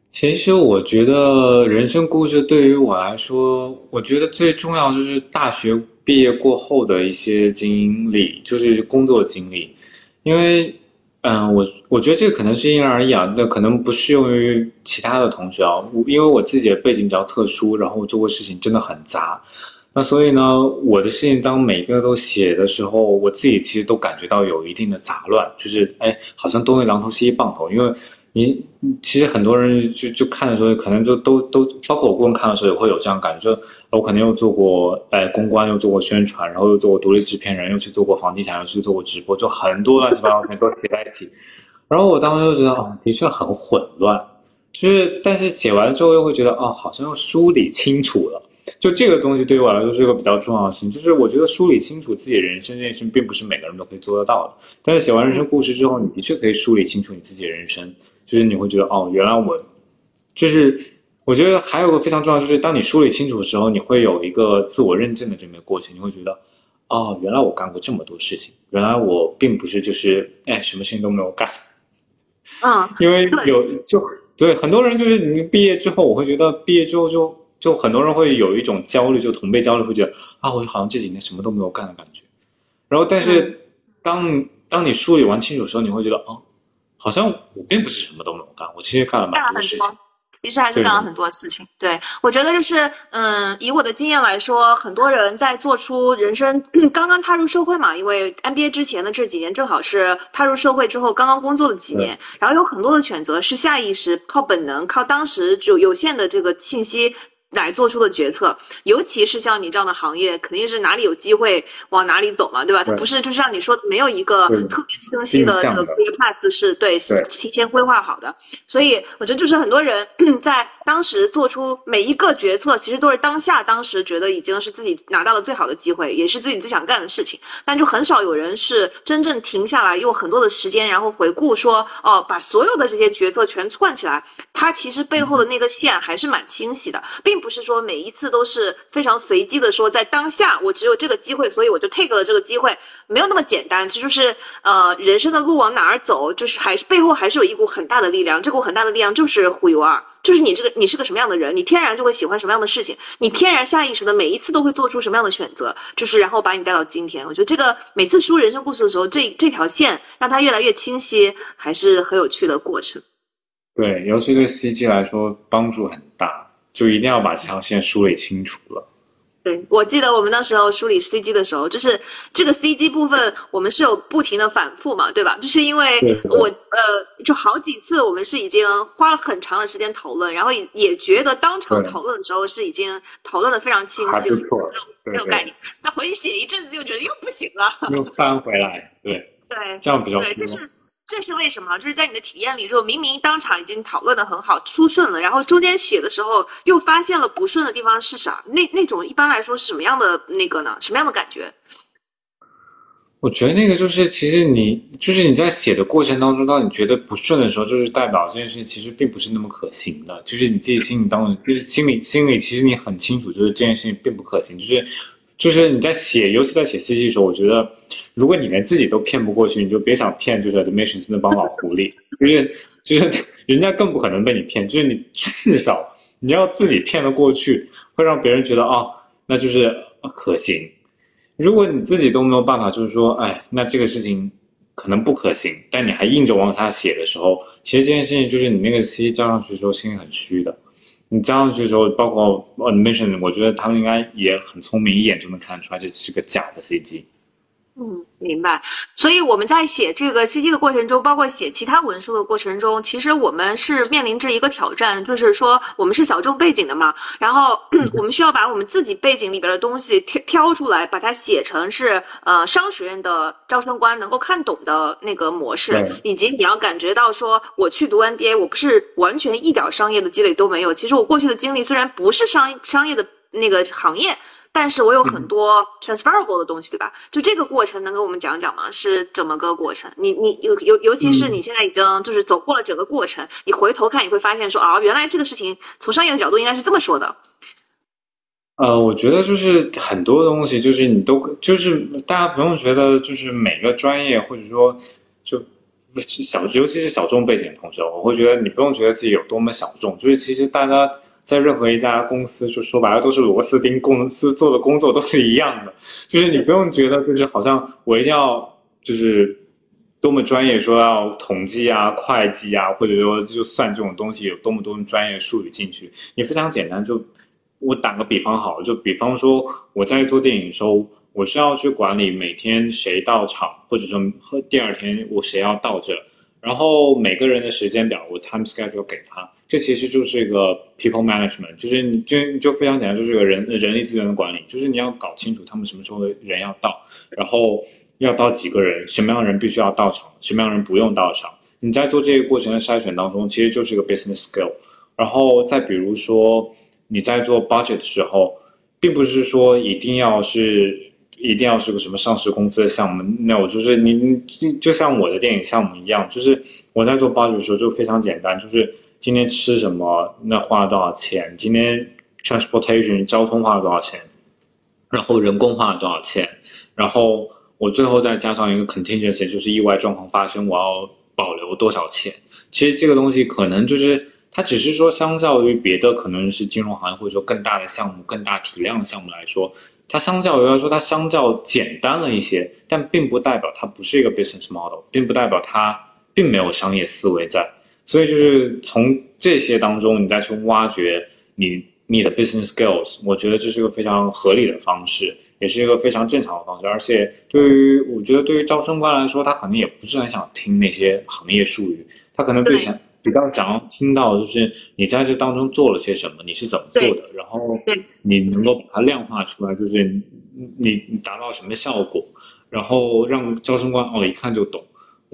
其实我觉得人生故事对于我来说，我觉得最重要就是大学毕业过后的一些经历，就是工作经历。因为，嗯，我我觉得这个可能是因人而异啊，那可能不适用于其他的同学啊。因为我自己的背景比较特殊，然后我做过事情真的很杂。那所以呢，我的事情当每个都写的时候，我自己其实都感觉到有一定的杂乱，就是哎，好像东一榔头西一棒头。因为你其实很多人就就看的时候，可能就都都，包括我个人看的时候也会有这样感觉，就我可能又做过哎公关，又做过宣传，然后又做过独立制片人，又去做过房地产，又去做过直播，就很多乱七八糟东西都写在一起。然后我当时就觉得哦，的确很混乱，就是但是写完之后又会觉得哦，好像又梳理清楚了。就这个东西对于我来说是一个比较重要的事情，就是我觉得梳理清楚自己人生这件事情，并不是每个人都可以做得到的。但是写完人生故事之后，你的确可以梳理清楚你自己的人生，就是你会觉得哦，原来我，就是我觉得还有个非常重要，就是当你梳理清楚的时候，你会有一个自我认证的这么一个过程，你会觉得哦，原来我干过这么多事情，原来我并不是就是哎什么事情都没有干，嗯，因为有就对很多人就是你毕业之后，我会觉得毕业之后就。就很多人会有一种焦虑，就同辈焦虑，会觉得啊，我好像这几年什么都没有干的感觉。然后，但是当当你梳理完清楚的时候，你会觉得啊，好像我并不是什么都没有干，我其实干了蛮多事情。其实还是干了很多事情。对我觉得就是，嗯，以我的经验来说，很多人在做出人生 刚刚踏入社会嘛，因为 MBA 之前的这几年正好是踏入社会之后刚刚工作的几年，然后有很多的选择是下意识靠本能，靠当时就有限的这个信息。来做出的决策，尤其是像你这样的行业，肯定是哪里有机会往哪里走嘛，对吧？它不是就是像你说没有一个特别清晰的这个定向的 clear path 是对对提前规划好的，所以我觉得就是很多人 在当时做出每一个决策，其实都是当下当时觉得已经是自己拿到了最好的机会，也是自己最想干的事情，但就很少有人是真正停下来用很多的时间，然后回顾说，哦，把所有的这些决策全串起来，它其实背后的那个线还是蛮清晰的，并不是说每一次都是非常随机的说，在当下我只有这个机会，所以我就 take 了这个机会，没有那么简单。其实就是呃，人生的路往哪儿走，就是还是背后还是有一股很大的力量，这股很大的力量就是 who you are，就是你这个你是个什么样的人，你天然就会喜欢什么样的事情，你天然下意识的每一次都会做出什么样的选择，就是然后把你带到今天。我觉得这个每次说人生故事的时候，这这条线让它越来越清晰，还是很有趣的过程。对，尤其对 CG 来说帮助很大，就一定要把这条线梳理清楚了。对，我记得我们那时候梳理 CG 的时候，就是这个 CG 部分，我们是有不停的反复嘛，对吧？就是因为我呃，就好几次我们是已经花了很长的时间讨论，然后也也觉得当场讨论的时候是已经讨论的非常清晰了，还不错没有概念。那回去写一阵子，又觉得又不行了。又翻回来，对，对，这样比较对，这多。是这是为什么？就是在你的体验里，如果明明当场已经讨论的很好，出顺了，然后中间写的时候又发现了不顺的地方是啥？那那种一般来说是什么样的那个呢？什么样的感觉？我觉得那个就是，其实你就是你在写的过程当中，当你觉得不顺的时候，就是代表这件事情其实并不是那么可行的。就是你自己心里当中，就是心里心里其实你很清楚，就是这件事情并不可行。就是就是你在写，尤其在写 CG 的时候，我觉得如果你连自己都骗不过去，你就别想骗就是 Admissions 那帮老狐狸，就是就是 人家更不可能被你骗。就是你至少你要自己骗得过去，会让别人觉得哦，那就是可行。如果你自己都没有办法，就是说，哎，那这个事情可能不可行，但你还硬着往下写的时候，其实这件事情就是你那个 C 交上去的时候心里很虚的。你加上去的时候，包括 admission，我觉得他们应该也很聪明，一眼就能看出来这是个假的 CG。嗯，明白。所以我们在写这个 CG 的过程中，包括写其他文书的过程中，其实我们是面临着一个挑战，就是说我们是小众背景的嘛，然后 我们需要把我们自己背景里边的东西挑挑出来，把它写成是呃商学院的招生官能够看懂的那个模式，以及你要感觉到说我去读 MBA，我不是完全一点商业的积累都没有，其实我过去的经历虽然不是商商业的那个行业。但是我有很多 transferable 的东西，对吧？就这个过程能给我们讲讲吗？是怎么个过程？你你尤尤尤其是你现在已经就是走过了整个过程，你回头看你会发现说啊，原来这个事情从商业的角度应该是这么说的。呃，我觉得就是很多东西，就是你都就是大家不用觉得就是每个专业或者说就小，尤其是小众背景的同学，我会觉得你不用觉得自己有多么小众，就是其实大家在任何一家公司，就说白了都是螺丝钉，公司做的工作都是一样的，就是你不用觉得就是好像我一定要就是多么专业，说要统计啊、会计啊，或者说就算这种东西有多么多么专业术语进去，你非常简单就。我打个比方好了，就比方说我在做电影的时候，我是要去管理每天谁到场，或者说第二天我谁要到这，然后每个人的时间表我 time schedule 给他，这其实就是一个 people management，就是你就就非常简单，就是个人人力资源的管理，就是你要搞清楚他们什么时候的人要到，然后要到几个人，什么样的人必须要到场，什么样的人不用到场。你在做这个过程的筛选当中，其实就是一个 business skill。然后再比如说。你在做 budget 的时候，并不是说一定要是一定要是个什么上市公司的项目，那我就是你就就像我的电影项目一样，就是我在做 budget 的时候就非常简单，就是今天吃什么，那花了多少钱，今天 transportation 交通花了多少钱，然后人工花了多少钱，然后我最后再加上一个 contingency，就是意外状况发生，我要保留多少钱。其实这个东西可能就是。它只是说，相较于别的可能是金融行业或者说更大的项目、更大体量的项目来说，它相较于来说它相较简单了一些，但并不代表它不是一个 business model，并不代表它并没有商业思维在。所以就是从这些当中，你再去挖掘你你的 business skills，我觉得这是一个非常合理的方式，也是一个非常正常的方式。而且对于我觉得对于招生官来说，他可能也不是很想听那些行业术语，他可能更想。比较想要听到，就是你在这当中做了些什么，你是怎么做的，然后你能够把它量化出来，就是你你你达到什么效果，然后让招生官哦一看就懂。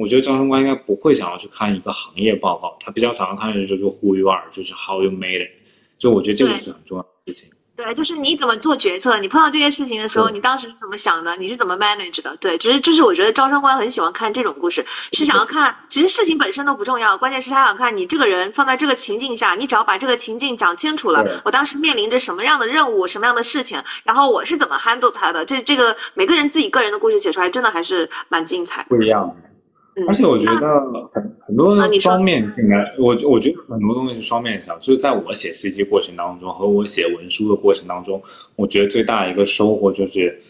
我觉得招商官应该不会想要去看一个行业报告，他比较想要看的就是 who you are，就是 how you made it。就我觉得这个是很重要的事情。对，就是你怎么做决策，你碰到这些事情的时候，你当时是怎么想的，你是怎么 manage 的？对，就是就是我觉得招商官很喜欢看这种故事，是想要看，其实事情本身都不重要，关键是他想看你这个人放在这个情境下，你只要把这个情境讲清楚了，我当时面临着什么样的任务，什么样的事情，然后我是怎么 handle 它的，这这个每个人自己个人的故事写出来，真的还是蛮精彩。不一样而且我觉得很很多啊你说方面性的，我我觉得很多东西是双面性，就是在我写 CG 过程当中和我写文书的过程当中，我觉得最大的一个收获就是，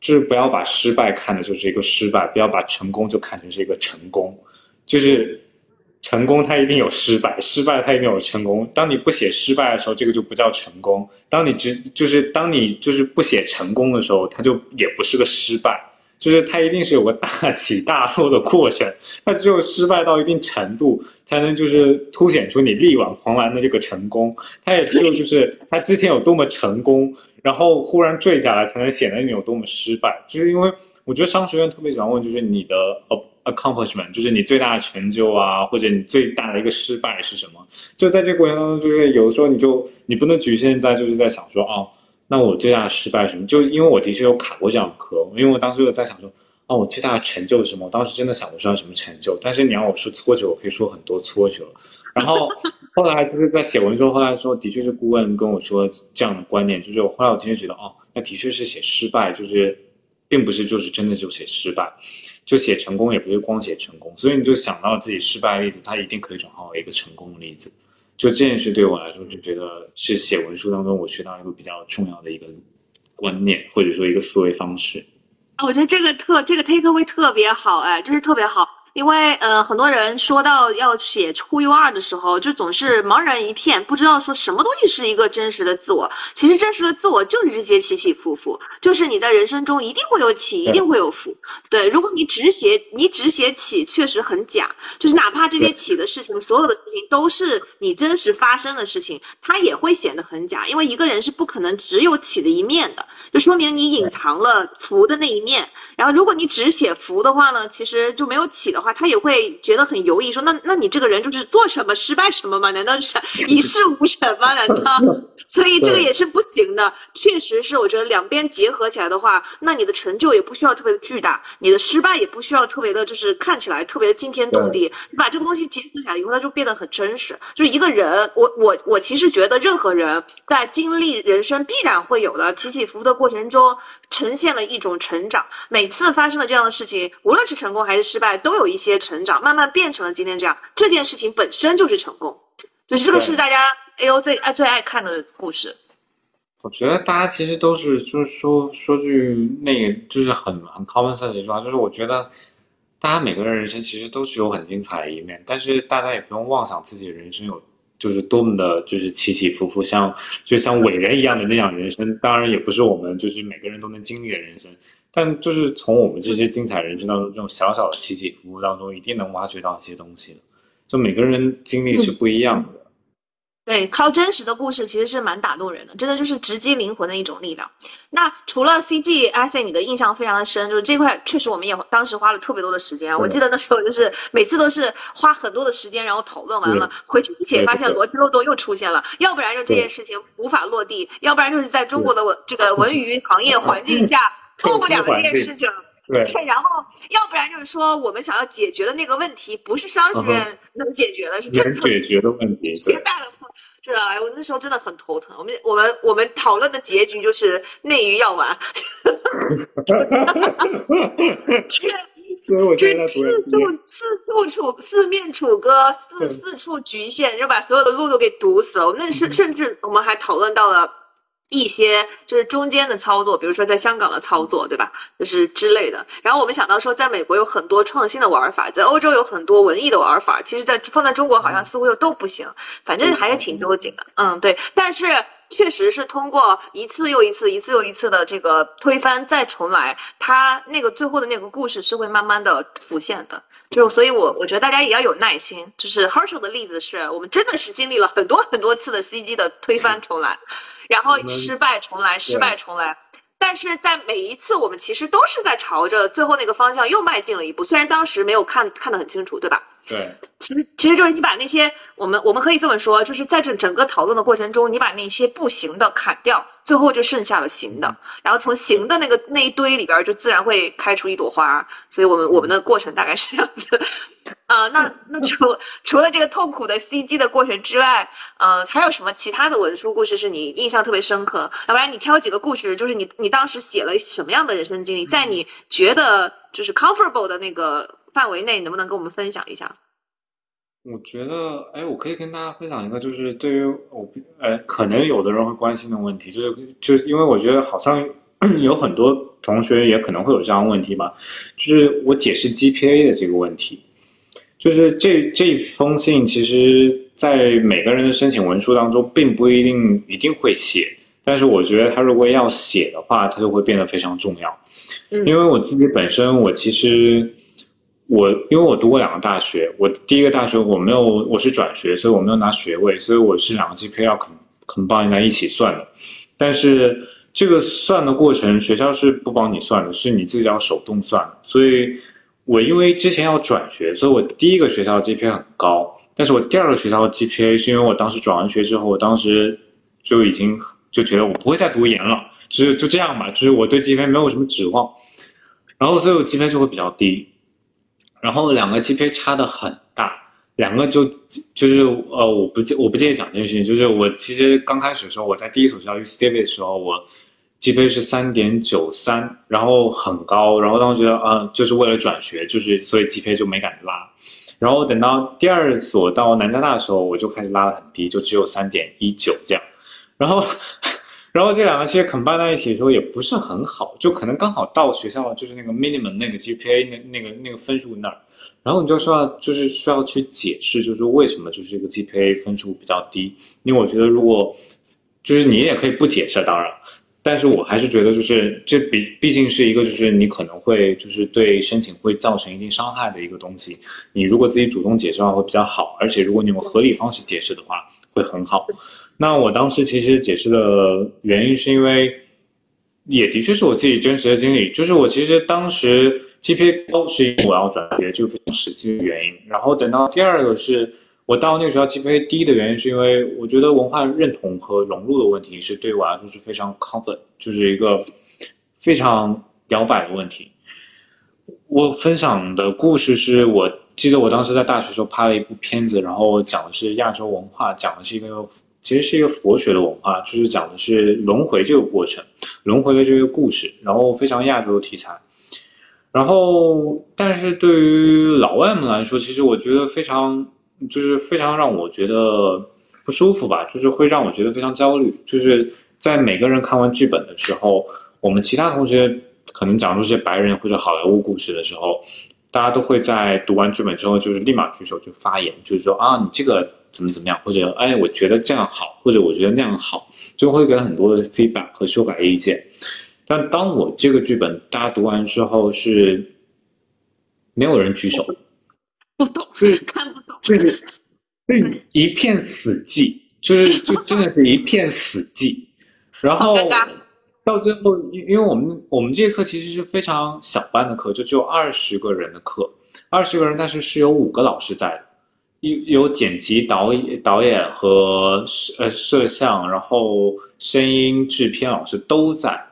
就是不要把失败看的就是一个失败，不要把成功就看成是一个成功，就是成功它一定有失败，失败它一定有成功。当你不写失败的时候，这个就不叫成功；当你只就是当你就是不写成功的时候，它就也不是个失败。就是它一定是有个大起大落的过程，它只有失败到一定程度，才能就是凸显出你力挽狂澜的这个成功。它也只有就是它之前有多么成功，然后忽然坠下来，才能显得你有多么失败。就是因为我觉得商学院特别喜欢问，就是你的 accomplishment，就是你最大的成就啊，或者你最大的一个失败是什么？就在这个过程当中，就是有时候你就你不能局限在就是在想说哦。那我最大的失败是什么？就因为我的确有卡过这样的科，因为我当时有在想说，哦，我最大的成就是什么？我当时真的想不出来什么成就。但是你让我说挫折，我可以说很多挫折。然后 后来就是在写文之后，后来说的确是顾问跟我说这样的观念，就是我后来我的确觉得，哦，那的确是写失败，就是并不是就是真的就写失败，就写成功也不是光写成功。所以你就想到自己失败的例子，它一定可以转化为一个成功的例子。就这件事对我来说，就觉得是写文书当中我学到一个比较重要的一个观念，或者说一个思维方式。啊，我觉得这个特这个 take away 特别好，哎，就是特别好。因为呃，很多人说到要写 Who You Are 的时候，就总是茫然一片，不知道说什么东西是一个真实的自我。其实真实的自我就是这些起起伏伏，就是你在人生中一定会有起，一定会有伏。对，如果你只写你只写起，确实很假。就是哪怕这些起的事情，所有的事情都是你真实发生的事情，它也会显得很假。因为一个人是不可能只有起的一面的，就说明你隐藏了伏的那一面。然后如果你只写伏的话呢，其实就没有起的话。他也会觉得很犹豫，说那那你这个人就是做什么失败什么吗？难道是一事无成吗？难道？所以这个也是不行的。确实是，我觉得两边结合起来的话，那你的成就也不需要特别的巨大，你的失败也不需要特别的，就是看起来特别的惊天动地。你把这个东西结合起来以后，它就变得很真实。就是一个人，我我我其实觉得任何人在经历人生必然会有的起起伏伏的过程中，呈现了一种成长。每次发生了这样的事情，无论是成功还是失败，都有一些成长，慢慢变成了今天这样。这件事情本身就是成功，就是这个是大家 A O 最爱最爱看的故事。我觉得大家其实都是，就是说说句那个，就是很很 common sense 一句话，就是我觉得大家每个人人生其实都是有很精彩的一面，但是大家也不用妄想自己人生有就是多么的，就是起起伏伏，像就像伟人一样的那样人生。当然也不是我们就是每个人都能经历的人生，但就是从我们这些精彩人生当中，这种小小的起起伏伏当中，一定能挖掘到一些东西的。就每个人经历是不一样的。对，靠真实的故事其实是蛮打动人的，真的就是直击灵魂的一种力量。那除了 CG，阿 C 你的印象非常的深，就是这块确实我们也当时花了特别多的时间啊。我记得那时候就是每次都是花很多的时间，然后讨论完了回去写，发现逻辑漏洞又出现了，要不然就这件事情无法落地，要不然就是在中国的文这个文娱行业环境下 做不了这件事情。对，然后要不然就是说，我们想要解决的那个问题，不是商学院能解决的，是政策解决的问题，最大的错。是啊，我那时候真的很头疼。我们我们我们讨论的结局就是内娱要完，所以我觉得四处四处楚四面楚歌，四四处局限，就把所有的路都给堵死了。那甚甚至我们还讨论到了。一些就是中间的操作，比如说在香港的操作，对吧？就是之类的。然后我们想到说，在美国有很多创新的玩法，在欧洲有很多文艺的玩法，其实，在放在中国好像似乎又都不行。反正还是挺纠结的。嗯，对。但是确实是通过一次又一次、一次又一次的这个推翻再重来，他那个最后的那个故事是会慢慢的浮现的。就所以我，我觉得大家也要有耐心。就是 Herschel 的例子是我们真的是经历了很多很多次的 CG 的推翻重来，然后失败重来，失败重来。但是在每一次，我们其实都是在朝着最后那个方向又迈进了一步，虽然当时没有看看得很清楚，对吧？对，其实其实就是你把那些我们我们可以这么说，就是在这整个讨论的过程中，你把那些不行的砍掉，最后就剩下了行的，然后从行的那个那一堆里边就自然会开出一朵花。所以我们我们的过程大概是这样子。啊，那那除除了这个痛苦的 CG 的过程之外，呃，还有什么其他的文书故事是你印象特别深刻？要不然你挑几个故事，就是你你当时写了什么样的人生经历，在你觉得就是 comfortable 的那个。范围内能不能跟我们分享一下？我觉得，哎，我可以跟大家分享一个，就是对于我，呃，可能有的人会关心的问题，就是就是因为我觉得好像 有很多同学也可能会有这样的问题吧，就是我解释 GPA 的这个问题，就是这这封信其实，在每个人的申请文书当中，并不一定一定会写，但是我觉得他如果要写的话，他就会变得非常重要，因为我自己本身，我其实。我因为我读过两个大学，我第一个大学我没有我是转学，所以我没有拿学位，所以我是两个 GPA 要 com combine 在一起算的。但是这个算的过程，学校是不帮你算的，是你自己要手动算。所以，我因为之前要转学，所以我第一个学校的 GPA 很高，但是我第二个学校的 GPA 是因为我当时转完学之后，我当时就已经就觉得我不会再读研了，就是就这样吧，就是我对 GPA 没有什么指望，然后所以我 GPA 就会比较低。然后两个 GPA 差的很大，两个就就是呃，我不我不介意讲这件事情，就是我其实刚开始的时候，我在第一所学校 UC Davis 的时候，我 GPA 是三点九三，然后很高，然后当时觉得啊，就是为了转学，就是所以 GPA 就没敢拉，然后等到第二所到南加大的时候，我就开始拉的很低，就只有三点一九这样，然后。然后这两个其实 combine 在一起的时候也不是很好，就可能刚好到学校就是那个 minimum 那个 GPA 那那个那个分数那儿，然后你就需要就是需要去解释，就是为什么就是这个 GPA 分数比较低。因为我觉得如果就是你也可以不解释，当然，但是我还是觉得就是这毕毕竟是一个就是你可能会就是对申请会造成一定伤害的一个东西。你如果自己主动解释的话会比较好，而且如果你用合理方式解释的话会很好。那我当时其实解释的原因是因为，也的确是我自己真实的经历，就是我其实当时 GPA 高是因为我要转学，就非常实际的原因。然后等到第二个是我到那个学校 GPA 低的原因，是因为我觉得文化认同和融入的问题是对我来说是非常 conflict，就是一个非常摇摆的问题。我分享的故事是我记得我当时在大学时候拍了一部片子，然后讲的是亚洲文化，讲的是一个。其实是一个佛学的文化，就是讲的是轮回这个过程，轮回的这个故事，然后非常亚洲的题材。然后，但是对于老外们来说，其实我觉得非常，就是非常让我觉得不舒服吧，就是会让我觉得非常焦虑。就是在每个人看完剧本的时候，我们其他同学可能讲出些白人或者好莱坞故事的时候，大家都会在读完剧本之后，就是立马举手就发言，就是说啊，你这个。怎么怎么样，或者哎，我觉得这样好，或者我觉得那样好，就会给很多的 feedback 和修改意见。但当我这个剧本大家读完之后，是没有人举手，不懂，是看不懂，就是是一片死寂，就是就真的是一片死寂。然后到最后，因因为我们我们这节课其实是非常小班的课，就只有二十个人的课，二十个人，但是是有五个老师在的。有有剪辑导演、导演和摄呃摄像，然后声音制片老师都在，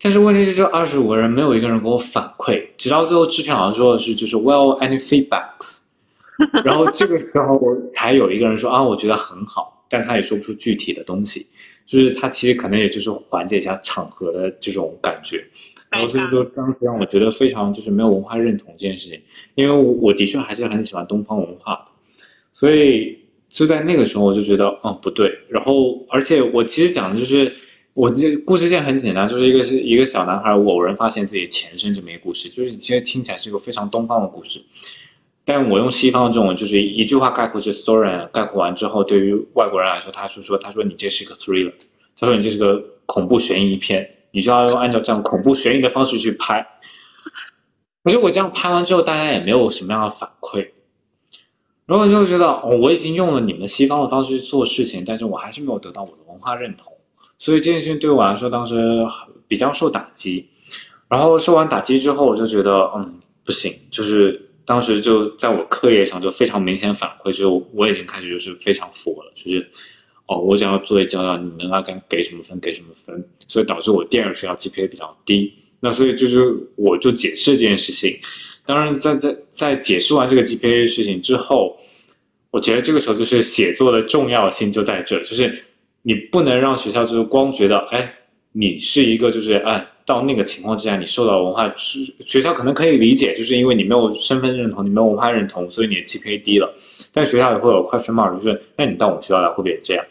但是问题是这二十五个人没有一个人给我反馈，直到最后制片老师说的是就是 Well any feedbacks，然后这个时候才有一个人说啊我觉得很好，但他也说不出具体的东西，就是他其实可能也就是缓解一下场合的这种感觉。然后所以说当时让我觉得非常就是没有文化认同这件事情，因为我我的确还是很喜欢东方文化的，所以就在那个时候我就觉得嗯不对，然后而且我其实讲的就是我这故事线很简单，就是一个是一个小男孩偶然发现自己前身这么一个故事，就是其实听起来是一个非常东方的故事，但我用西方的这种就是一句话概括这 story，概括完之后，对于外国人来说，他是说，他说你这是一个 thriller，他说你这是个恐怖悬疑片，你就要用按照这样恐怖悬疑的方式去拍。可是我这样拍完之后，大家也没有什么样的反馈，然后你就觉得，哦，我已经用了你们西方的方式去做事情，但是我还是没有得到我的文化认同，所以这件事情对我来说当时比较受打击。然后受完打击之后，我就觉得，嗯，不行，就是当时就在我课业上就非常明显反馈，就我已经开始就是非常佛了，就是，哦，我想要作业交到你们要该给什么分给什么分，所以导致我第二学校 GPA 比较低。那所以就是我就解释这件事情，当然在在在解释完这个 GPA 事情之后，我觉得这个时候就是写作的重要性就在这，就是你不能让学校就是光觉得，哎，你是一个就是哎。到那个情况之下，你受到文化是学校可能可以理解，就是因为你没有身份认同，你没有文化认同，所以你的 GPA 低了。但学校也会有 question mark，就是那你到我们学校来会不会也这样？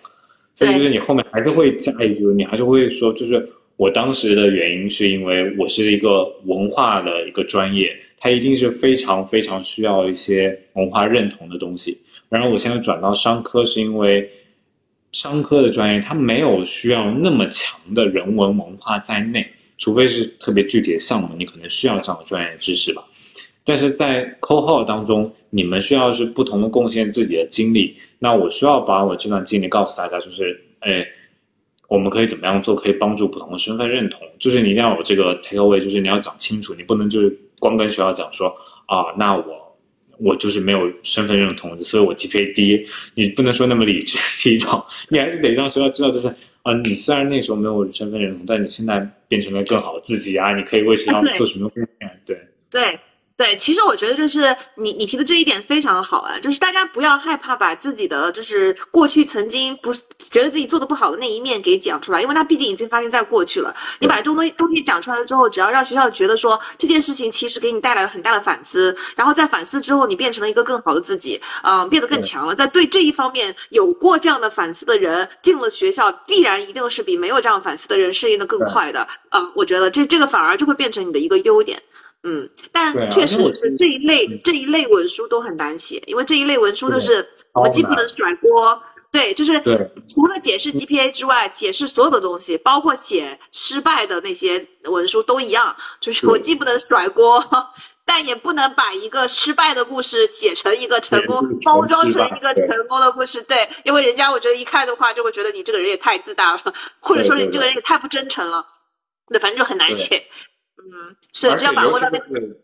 所以就是你后面还是会加一句，你还是会说，就是我当时的原因是因为我是一个文化的一个专业，它一定是非常非常需要一些文化认同的东西。然后我现在转到商科是因为商科的专业它没有需要那么强的人文文化在内。除非是特别具体的项目，你可能需要这样的专业知识吧。但是在 co 号当中，你们需要是不同的贡献自己的经历。那我需要把我这段经历告诉大家，就是，哎，我们可以怎么样做，可以帮助不同的身份认同。就是你一定要有这个 take away，就是你要讲清楚，你不能就是光跟学校讲说，啊，那我我就是没有身份认同，所以我 GPA 低。你不能说那么理直气壮，你还是得让学校知道，就是。嗯，你虽然那时候没有身份认同，但你现在变成了更好的自己啊！你可以为学校做什么贡献？对对。对，其实我觉得就是你你提的这一点非常好啊，就是大家不要害怕把自己的就是过去曾经不觉得自己做的不好的那一面给讲出来，因为它毕竟已经发生在过去了。你把这种东西东西讲出来了之后，只要让学校觉得说这件事情其实给你带来了很大的反思，然后在反思之后你变成了一个更好的自己，嗯，变得更强了。在对这一方面有过这样的反思的人进了学校，必然一定是比没有这样反思的人适应的更快的。嗯，我觉得这这个反而就会变成你的一个优点。嗯，但确实是这一类这一类文书都很难写，因为这一类文书都是我们既不能甩锅，对，就是除了解释 GPA 之外，解释所有的东西，包括写失败的那些文书都一样，就是我既不能甩锅，但也不能把一个失败的故事写成一个成功，包装成一个成功的故事，对，因为人家我觉得一看的话就会觉得你这个人也太自大了，或者说你这个人也太不真诚了，对，反正就很难写。嗯，是这样把握到那个，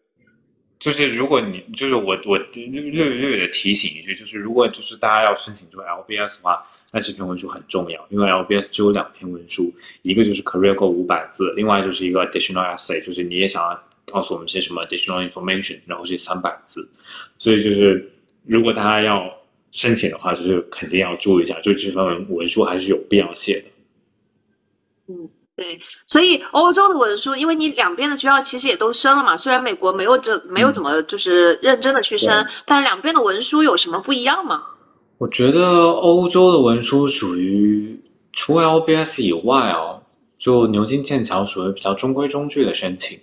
就是如果你就是我我略略略的提醒一句，就是如果就是大家要申请这个 LBS 的话，那这篇文书很重要，因为 LBS 只有两篇文书，一个就是 Career Go 五百字，另外就是一个 Additional Essay，就是你也想要告诉我们些什么 Additional Information，然后是三百字，所以就是如果大家要申请的话，就是肯定要注意一下，就这份文文书还是有必要写的。嗯。对，所以欧洲的文书，因为你两边的学校其实也都升了嘛，虽然美国没有这没有怎么就是认真的去升，但是两边的文书有什么不一样吗？我觉得欧洲的文书属于除了 LBS 以外哦，就牛津剑桥属于比较中规中矩的申请，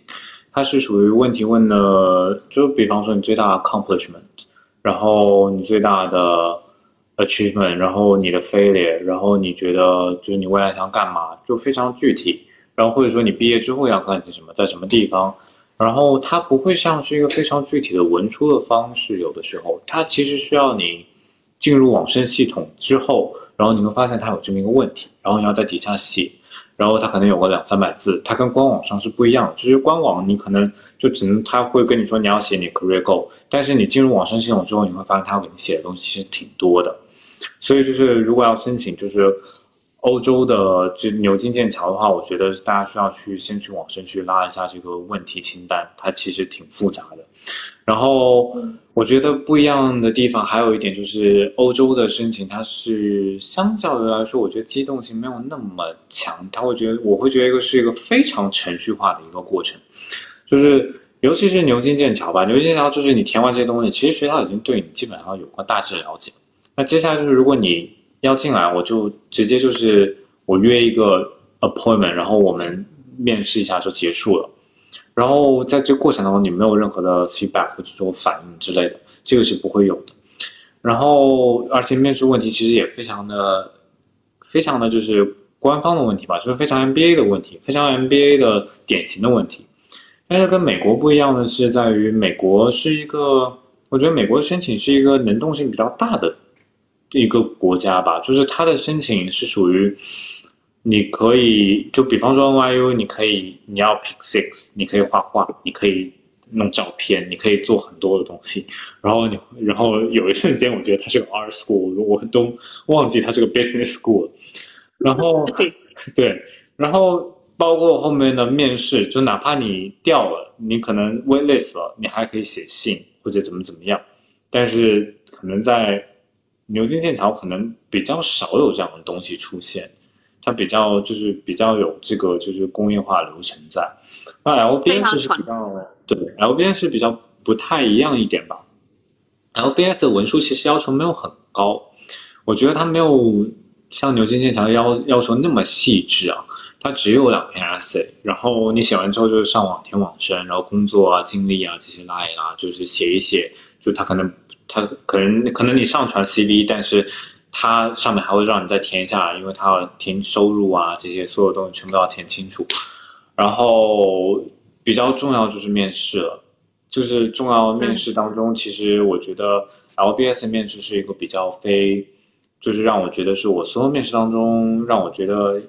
它是属于问题问的，就比方说你最大的 accomplishment，然后你最大的。achievement，然后你的 failure，然后你觉得就是你未来想干嘛，就非常具体，然后或者说你毕业之后要干些什么，在什么地方，然后它不会像是一个非常具体的文书的方式，有的时候它其实需要你进入网申系统之后，然后你会发现它有这么一个问题，然后你要在底下写，然后它可能有个两三百字，它跟官网上是不一样的，就是官网你可能就只能他会跟你说你要写你 career goal，但是你进入网申系统之后，你会发现他给你写的东西其实挺多的。所以就是，如果要申请就是欧洲的就牛津剑桥的话，我觉得大家需要去先去网上去拉一下这个问题清单，它其实挺复杂的。然后我觉得不一样的地方还有一点就是，欧洲的申请它是相较于来说，我觉得机动性没有那么强，它会觉得我会觉得一个是一个非常程序化的一个过程，就是尤其是牛津剑桥吧，牛津剑桥就是你填完这些东西，其实学校已经对你基本上有个大致了解。那接下来就是，如果你要进来，我就直接就是我约一个 appointment，然后我们面试一下就结束了。然后在这个过程当中，你没有任何的 feedback 或者说反应之类的，这个是不会有的。然后，而且面试问题其实也非常的、非常的就是官方的问题吧，就是非常 MBA 的问题，非常 MBA 的典型的问题。但是跟美国不一样的是，在于美国是一个，我觉得美国申请是一个能动性比较大的一个国家吧，就是它的申请是属于。你可以就比方说 NYU，你可以你要 pick six，你可以画画，你可以弄照片，你可以做很多的东西。然后你然后有一瞬间，我觉得它是个 art school，我都忘记它是个 business school。然后 对，然后包括后面的面试，就哪怕你掉了，你可能 waitlist 了，你还可以写信或者怎么怎么样。但是可能在牛津剑桥，可能比较少有这样的东西出现。它比较就是比较有这个就是工业化流程在，那 LBS 是比较对 LBS 是比较不太一样一点吧。LBS 的文书其实要求没有很高，我觉得它没有像牛津剑桥要要求那么细致啊。它只有两篇 essay，然后你写完之后就是上网填网申，然后工作啊、经历啊这些拉一拉，就是写一写。就它可能它可能可能你上传 CV，但是。它上面还会让你再填一下，因为它要填收入啊，这些所有东西全部都要填清楚。然后比较重要就是面试了，就是重要面试当中，其实我觉得 LBS 面试是一个比较非，就是让我觉得是我所有面试当中让我觉得，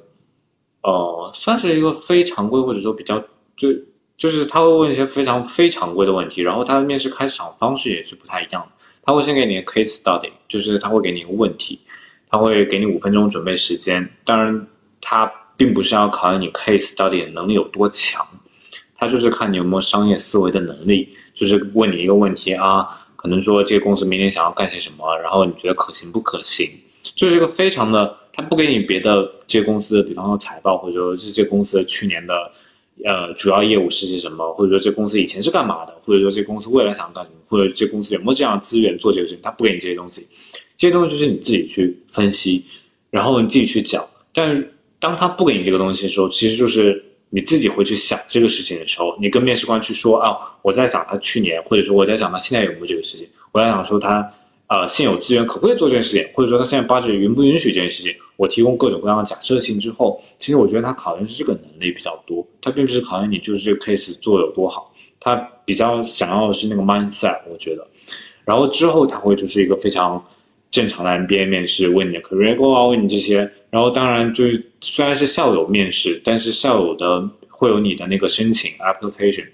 呃，算是一个非常规或者说比较就就是他会问一些非常非常规的问题，然后他的面试开场方式也是不太一样的。他会先给你 case study，就是他会给你一个问题，他会给你五分钟准备时间。当然，他并不是要考验你 case study 能力有多强，他就是看你有没有商业思维的能力。就是问你一个问题啊，可能说这个公司明年想要干些什么，然后你觉得可行不可行？就是一个非常的，他不给你别的这些公司，比方说财报，或者说是这公司去年的。呃，主要业务是些什么？或者说这公司以前是干嘛的？或者说这公司未来想干什么？或者这公司有没有这样的资源做这个事情？他不给你这些东西，这些东西就是你自己去分析，然后你自己去讲。但是当他不给你这个东西的时候，其实就是你自己会去想这个事情的时候，你跟面试官去说啊，我在想他去年，或者说我在想他现在有没有这个事情，我在想说他。啊，现有资源可不可以做这件事情，或者说他现在 budget 允不允许这件事情？我提供各种各样的假设性之后，其实我觉得他考验是这个能力比较多，他并不是考验你就是这个 case 做有多好，他比较想要的是那个 mindset，我觉得。然后之后他会就是一个非常正常的 MBA 面试，问你的 career goal 啊，问你这些。然后当然就是虽然是校友面试，但是校友的会有你的那个申请 application。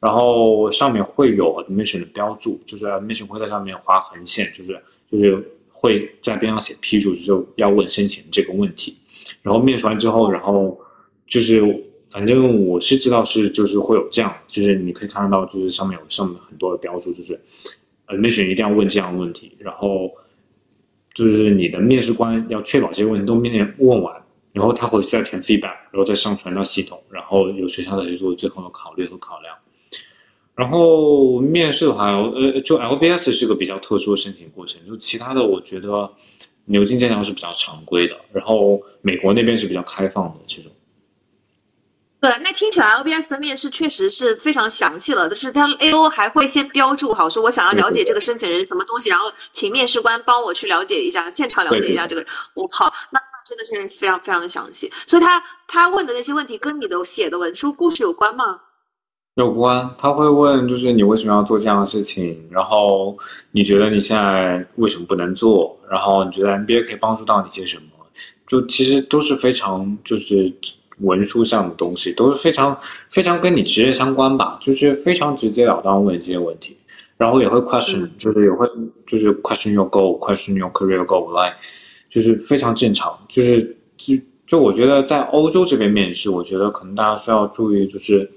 然后上面会有 admission 的标注，就是 admission 会在上面划横线，就是就是会在边上写批注，就要问申请这个问题。然后面试完之后，然后就是反正我是知道是就是会有这样，就是你可以看得到，就是上面有上面很多的标注，就是 admission 一定要问这样的问题。然后就是你的面试官要确保这些问题都面问完，然后他会再填 feedback，然后再上传到系统，然后由学校的去做最后的考虑和考量。然后面试的话，呃，就 LBS 是个比较特殊的申请过程，就其他的我觉得牛津剑桥是比较常规的，然后美国那边是比较开放的这种。对，那听起来 LBS 的面试确实是非常详细了，就是他 AO 还会先标注好，说我想要了解这个申请人什么东西，然后请面试官帮我去了解一下，现场了解一下这个人。我靠，那真的是非常非常的详细。所以他他问的那些问题跟你的写的文书故事有关吗？有关，他会问，就是你为什么要做这样的事情？然后你觉得你现在为什么不能做？然后你觉得 MBA 可以帮助到你些什么？就其实都是非常就是文书上的东西，都是非常非常跟你职业相关吧，就是非常直截了当问这些问题。然后也会 question，就是也会就是 question your goal，question your career goal，来，就是非常正常。就是就就我觉得在欧洲这边面试，我觉得可能大家需要注意就是。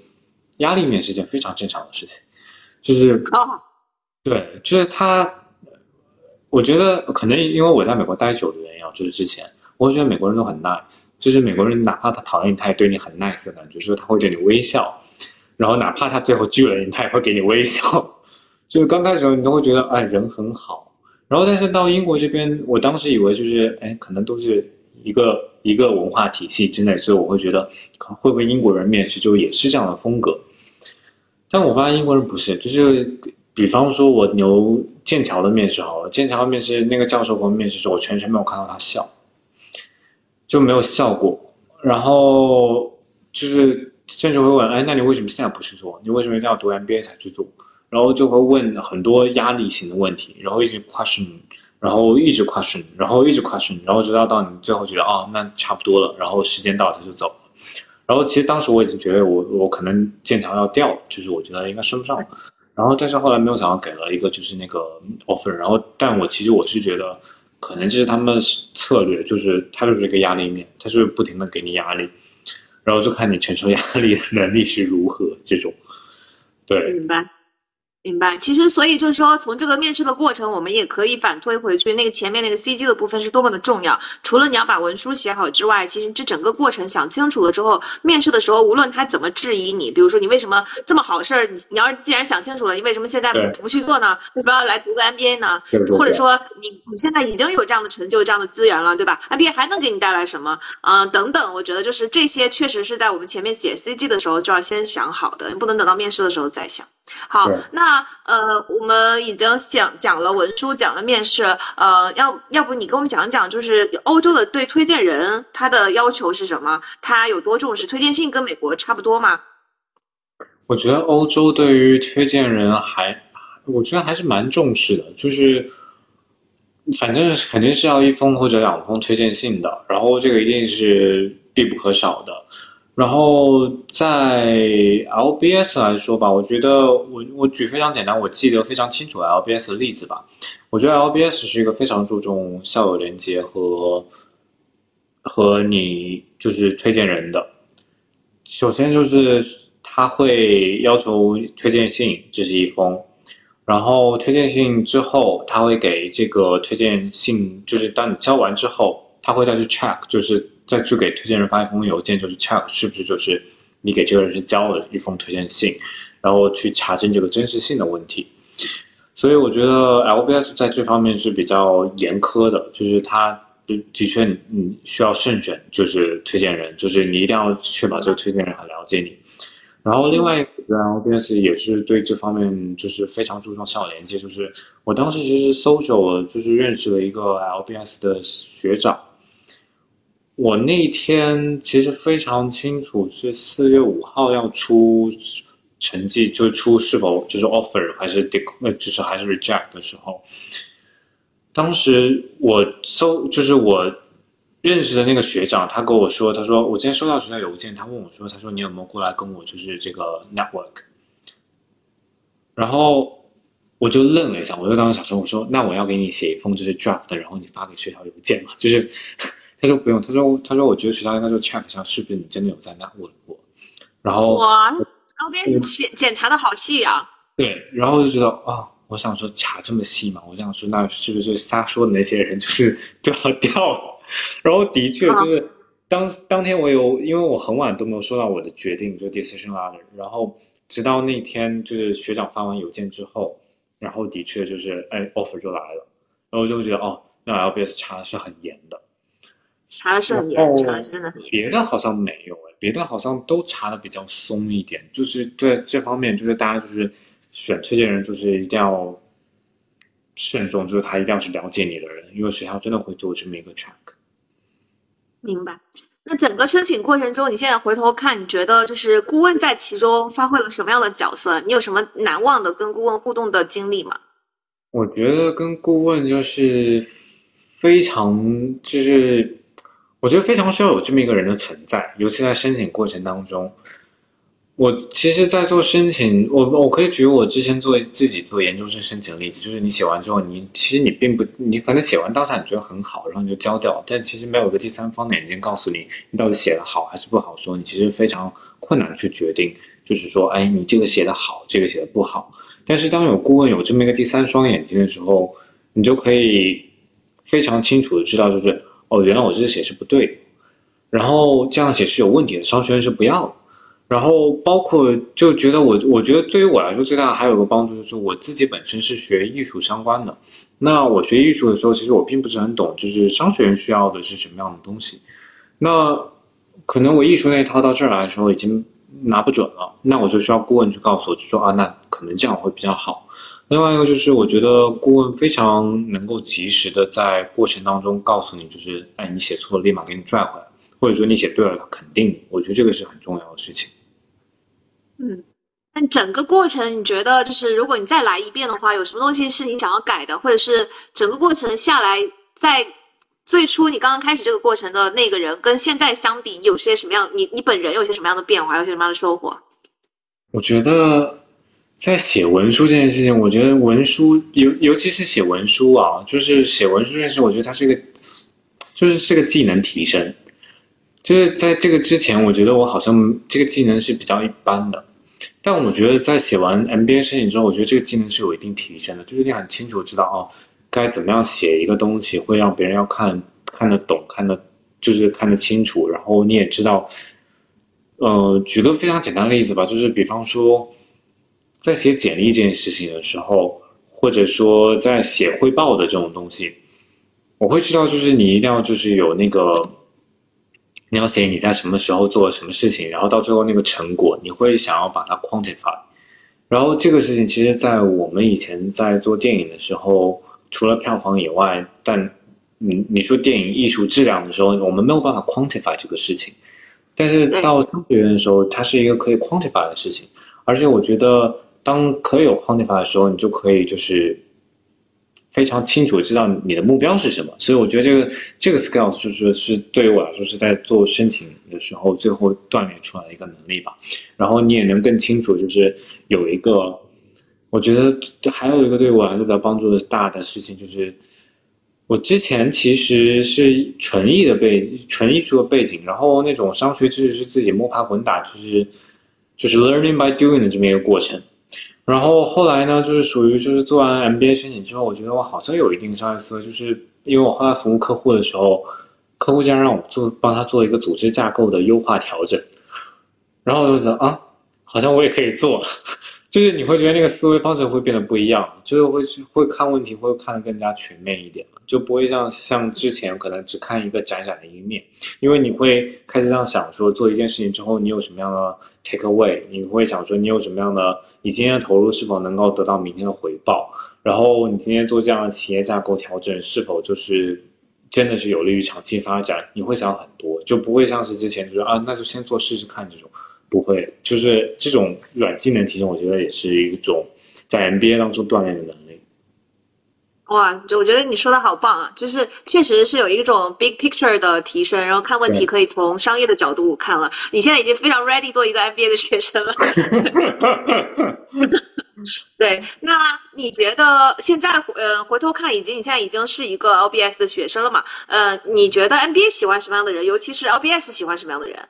压力面是一件非常正常的事情，就是对，就是他，我觉得可能因为我在美国待久的原因啊，就是之前我觉得美国人都很 nice，就是美国人哪怕他讨厌你，他也对你很 nice 的感觉，就是他会对你微笑，然后哪怕他最后拒了你，他也会给你微笑，就是刚开始你都会觉得哎人很好，然后但是到英国这边，我当时以为就是哎可能都是一个。一个文化体系之内，所以我会觉得，会不会英国人面试就也是这样的风格？但我发现英国人不是，就是比方说我牛剑桥的面试好了，剑桥面试那个教授和我面试时候，我全程没有看到他笑，就没有笑过。然后就是甚至会问，哎，那你为什么现在不去做？你为什么一定要读 MBA 才去做？然后就会问很多压力型的问题，然后一直 question，然后一直 question，然后一直 question，然后直到到你最后觉得哦，那差不多了，然后时间到他就走了。然后其实当时我已经觉得我我可能剑桥要掉，就是我觉得应该升不上。然后但是后来没有想到给了一个就是那个 offer，然后但我其实我是觉得可能这是他们策略，就是他就是一个压力面，他就是不停的给你压力，然后就看你承受压力的能力是如何这种。对，明白。明白，其实所以就是说，从这个面试的过程，我们也可以反推回去，那个前面那个 CG 的部分是多么的重要。除了你要把文书写好之外，其实这整个过程想清楚了之后，面试的时候无论他怎么质疑你，比如说你为什么这么好事儿，你你要是既然想清楚了，你为什么现在不不去做呢？为什么要来读个 MBA 呢？或者说你你现在已经有这样的成就、这样的资源了，对吧？MBA 还能给你带来什么？嗯，等等，我觉得就是这些确实是在我们前面写 CG 的时候就要先想好的，你不能等到面试的时候再想。好，那呃，我们已经讲讲了文书，讲了面试，呃，要要不你给我们讲讲，就是欧洲的对推荐人他的要求是什么？他有多重视推荐信？跟美国差不多吗？我觉得欧洲对于推荐人还，我觉得还是蛮重视的，就是反正肯定是要一封或者两封推荐信的，然后这个一定是必不可少的。然后在 LBS 来说吧，我觉得我我举非常简单，我记得非常清楚 LBS 的例子吧。我觉得 LBS 是一个非常注重校友连接和和你就是推荐人的。首先就是他会要求推荐信，这是一封。然后推荐信之后，他会给这个推荐信，就是当你交完之后，他会再去 check，就是。再去给推荐人发一封邮件，就是 check 是不是就是你给这个人是交了一封推荐信，然后去查证这个真实性的问题。所以我觉得 LBS 在这方面是比较严苛的，就是他的确你需要慎选，就是推荐人，就是你一定要确保这个推荐人很了解你。然后另外一个 LBS 也是对这方面就是非常注重校友连接，就是我当时其实 social 就是认识了一个 LBS 的学长。我那天其实非常清楚，是四月五号要出成绩，就出是否就是 offer 还是 decline，就是还是 reject 的时候。当时我搜，就是我认识的那个学长，他跟我说，他说我今天收到学校邮件，他问我说，他说你有没有过来跟我就是这个 network。然后我就愣了一下，我就当时想说，我说那我要给你写一封就是 draft，然后你发给学校邮件嘛，就是。他说不用，他说他说我觉得学校应该就 check 一下是不是你真的有在那问过，然后哇，，LBS 检检查的好细啊。对，然后就觉得啊，我想说查这么细嘛，我想说那是不是就瞎说的那些人就是就 要掉？然后的确就是当当天我有，因为我很晚都没有收到我的决定，就 decision letter，然后直到那天就是学长发完邮件之后，然后的确就是哎 offer 就来了，然后就会觉得哦，那 LBS 查的是很严的。查的是很严，查的真的很严。别的好像没有哎，别的好像都查的比较松一点。就是对这方面，就是大家就是选推荐人，就是一定要慎重，就是他一定要是了解你的人，因为学校真的会做这么一个 check。明白。那整个申请过程中，你现在回头看，你觉得就是顾问在其中发挥了什么样的角色？你有什么难忘的跟顾问互动的经历吗？我觉得跟顾问就是非常就是。我觉得非常需要有这么一个人的存在，尤其在申请过程当中。我其实，在做申请，我我可以举我之前做自己做研究生申请的例子，就是你写完之后，你其实你并不，你反正写完当下你觉得很好，然后你就交掉，但其实没有个第三方的眼睛告诉你，你到底写的好还是不好，说你其实非常困难去决定，就是说，哎，你这个写的好，这个写的不好。但是当有顾问有这么一个第三双眼睛的时候，你就可以非常清楚的知道，就是。哦，原来我这写是不对，然后这样写是有问题的，商学院是不要的。然后包括就觉得我，我觉得对于我来说最大的还有个帮助就是我自己本身是学艺术相关的，那我学艺术的时候，其实我并不是很懂，就是商学院需要的是什么样的东西。那可能我艺术那一套到这儿来说已经拿不准了，那我就需要顾问去告诉我，就说啊，那可能这样会比较好。另外一个就是，我觉得顾问非常能够及时的在过程当中告诉你，就是哎，你写错了，立马给你拽回来，或者说你写对了，他肯定你。我觉得这个是很重要的事情。嗯，但整个过程你觉得，就是如果你再来一遍的话，有什么东西是你想要改的，或者是整个过程下来，在最初你刚刚开始这个过程的那个人跟现在相比，有些什么样？你你本人有些什么样的变化，有些什么样的收获？我觉得。在写文书这件事情，我觉得文书尤尤其是写文书啊，就是写文书这件事，我觉得它是一个，就是是个技能提升。就是在这个之前，我觉得我好像这个技能是比较一般的，但我觉得在写完 MBA 申请之后，我觉得这个技能是有一定提升的。就是你很清楚知道哦，该怎么样写一个东西会让别人要看看得懂，看得就是看得清楚。然后你也知道，呃，举个非常简单的例子吧，就是比方说。在写简历这件事情的时候，或者说在写汇报的这种东西，我会知道，就是你一定要就是有那个，你要写你在什么时候做了什么事情，然后到最后那个成果，你会想要把它 quantify。然后这个事情其实，在我们以前在做电影的时候，除了票房以外，但你你说电影艺术质量的时候，我们没有办法 quantify 这个事情。但是到商学院的时候，它是一个可以 quantify 的事情，而且我觉得。当可以有 quantify 的时候，你就可以就是非常清楚知道你的目标是什么。所以我觉得这个这个 skills 就是是对于我来说是在做申请的时候最后锻炼出来的一个能力吧。然后你也能更清楚，就是有一个，我觉得还有一个对我来说比较帮助的大的事情就是，我之前其实是纯艺的背纯艺术的背景，然后那种商学知识是自己摸爬滚打，就是就是 learning by doing 的这么一个过程。然后后来呢，就是属于就是做完 MBA 申请之后，我觉得我好像有一定商业思维，就是因为我后来服务客户的时候，客户竟然让我做帮他做一个组织架构的优化调整，然后我就想啊，好像我也可以做，就是你会觉得那个思维方式会变得不一样，就是会会看问题会看得更加全面一点就不会像像之前可能只看一个窄窄的一面，因为你会开始这样想说做一件事情之后你有什么样的 take away，你会想说你有什么样的。你今天的投入是否能够得到明天的回报？然后你今天做这样的企业架构调整，是否就是真的是有利于长期发展？你会想很多，就不会像是之前就是啊，那就先做试试看这种，不会，就是这种软技能提升，我觉得也是一种在 MBA 当中锻炼的能。哇，就我觉得你说的好棒啊！就是确实是有一种 big picture 的提升，然后看问题可以从商业的角度看了。你现在已经非常 ready 做一个 MBA 的学生了。对，那你觉得现在呃回头看，以及你现在已经是一个 LBS 的学生了嘛？呃，你觉得 MBA 喜欢什么样的人？尤其是 LBS 喜欢什么样的人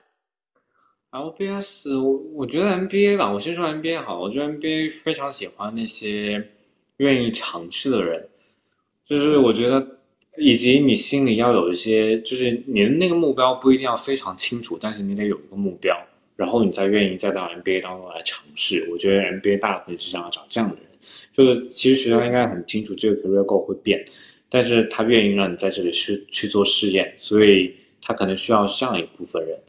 ？LBS，我我觉得 MBA 吧，我先说 MBA 好，我觉得 MBA 非常喜欢那些愿意尝试的人。就是我觉得，以及你心里要有一些，就是你的那个目标不一定要非常清楚，但是你得有一个目标，然后你再愿意再到 MBA 当中来尝试。我觉得 MBA 大部分是想要找这样的人，就是其实学校应该很清楚这个 career goal 会变，但是他愿意让你在这里去去做试验，所以他可能需要这样一部分人。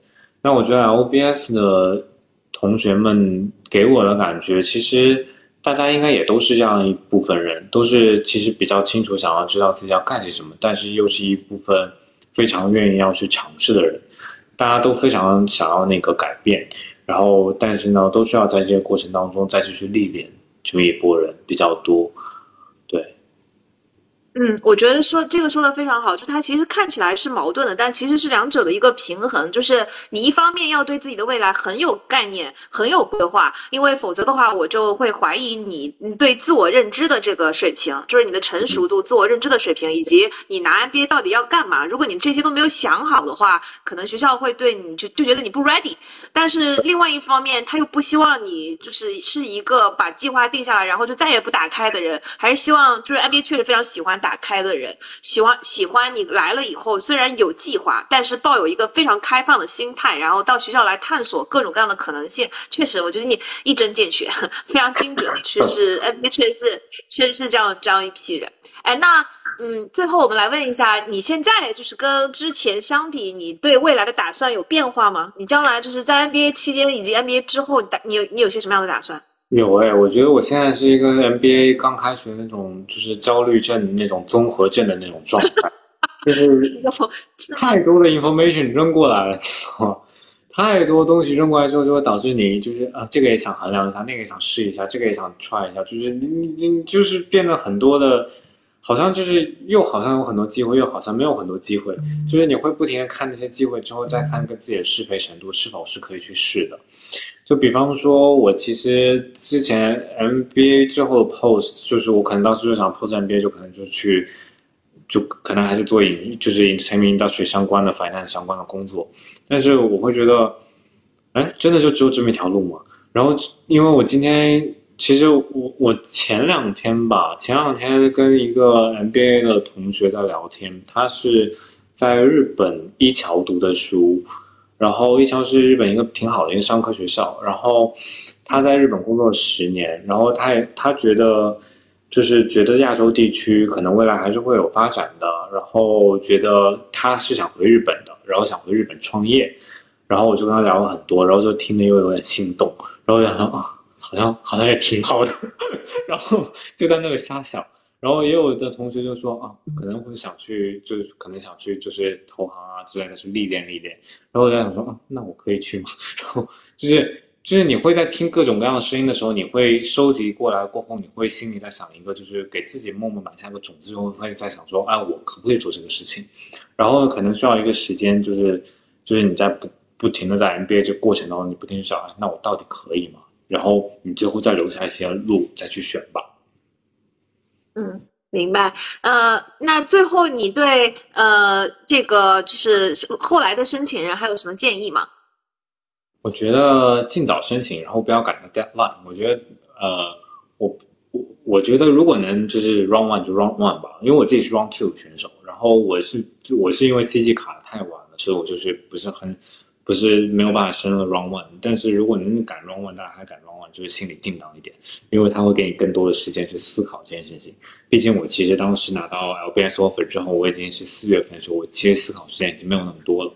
那我觉得 LBS 的同学们给我的感觉，其实。大家应该也都是这样一部分人，都是其实比较清楚想要知道自己要干些什么，但是又是一部分非常愿意要去尝试的人。大家都非常想要那个改变，然后但是呢，都需要在这个过程当中再继续历练，这么一波人比较多。嗯，我觉得说这个说的非常好，就它其实看起来是矛盾的，但其实是两者的一个平衡。就是你一方面要对自己的未来很有概念、很有规划，因为否则的话，我就会怀疑你你对自我认知的这个水平，就是你的成熟度、自我认知的水平，以及你拿 MBA 到底要干嘛。如果你这些都没有想好的话，可能学校会对你就就觉得你不 ready。但是另外一方面，他又不希望你就是是一个把计划定下来，然后就再也不打开的人，还是希望就是 MBA 确实非常喜欢。打开的人，喜欢喜欢你来了以后，虽然有计划，但是抱有一个非常开放的心态，然后到学校来探索各种各样的可能性。确实，我觉得你一针见血，非常精准，确实 NBA 确实是确实是这样这样一批人。哎，那嗯，最后我们来问一下，你现在就是跟之前相比，你对未来的打算有变化吗？你将来就是在 NBA 期间以及 NBA 之后，你打你有你有些什么样的打算？有哎，我觉得我现在是一个 NBA 刚开学那种，就是焦虑症那种综合症的那种状态，就是 太多的 information 扔过来了，太多东西扔过来之后，就会导致你就是啊，这个也想衡量一下，那个也想试一下，这个也想 try 一下，就是你你你就是变得很多的。好像就是又好像有很多机会，又好像没有很多机会。就是你会不停的看那些机会之后，再看跟自己的适配程度是否是可以去试的。就比方说，我其实之前 MBA 之后的 post，就是我可能当时就想 post MBA，就可能就去，就可能还是做影，就是 entertainment industry 相关的 finance 相关的工作。但是我会觉得，哎，真的就只有这么一条路吗？然后因为我今天。其实我我前两天吧，前两天跟一个 MBA 的同学在聊天，他是在日本一桥读的书，然后一桥是日本一个挺好的一个商科学校，然后他在日本工作了十年，然后他也他觉得就是觉得亚洲地区可能未来还是会有发展的，然后觉得他是想回日本的，然后想回日本创业，然后我就跟他聊了很多，然后就听得又有点心动，然后想说啊。好像好像也挺好的，然后就在那里瞎想，然后也有的同学就说啊，可能会想去，就是可能想去，就是投行啊之类的，去历练历练。然后我就想说啊，那我可以去吗？然后就是就是你会在听各种各样的声音的时候，你会收集过来过后，你会心里在想一个，就是给自己默默埋下一个种子，就会在想说，哎，我可不可以做这个事情？然后可能需要一个时间，就是就是你在不不停的在 MBA 这过程当中，你不停想，哎，那我到底可以吗？然后你最后再留下一些路再去选吧。嗯，明白。呃，那最后你对呃这个就是后来的申请人还有什么建议吗？我觉得尽早申请，然后不要赶着 deadline。我觉得呃，我我我觉得如果能就是 round one 就 round one 吧，因为我自己是 round two 选手，然后我是我是因为 CG 卡的太晚了，所以我就是不是很。不是没有办法升了 round one，但是如果能赶 run one，大家还赶 run one，就是心里定当一点，因为他会给你更多的时间去思考这件事情。毕竟我其实当时拿到 LBS offer 之后，我已经是四月份的时候，我其实思考时间已经没有那么多了。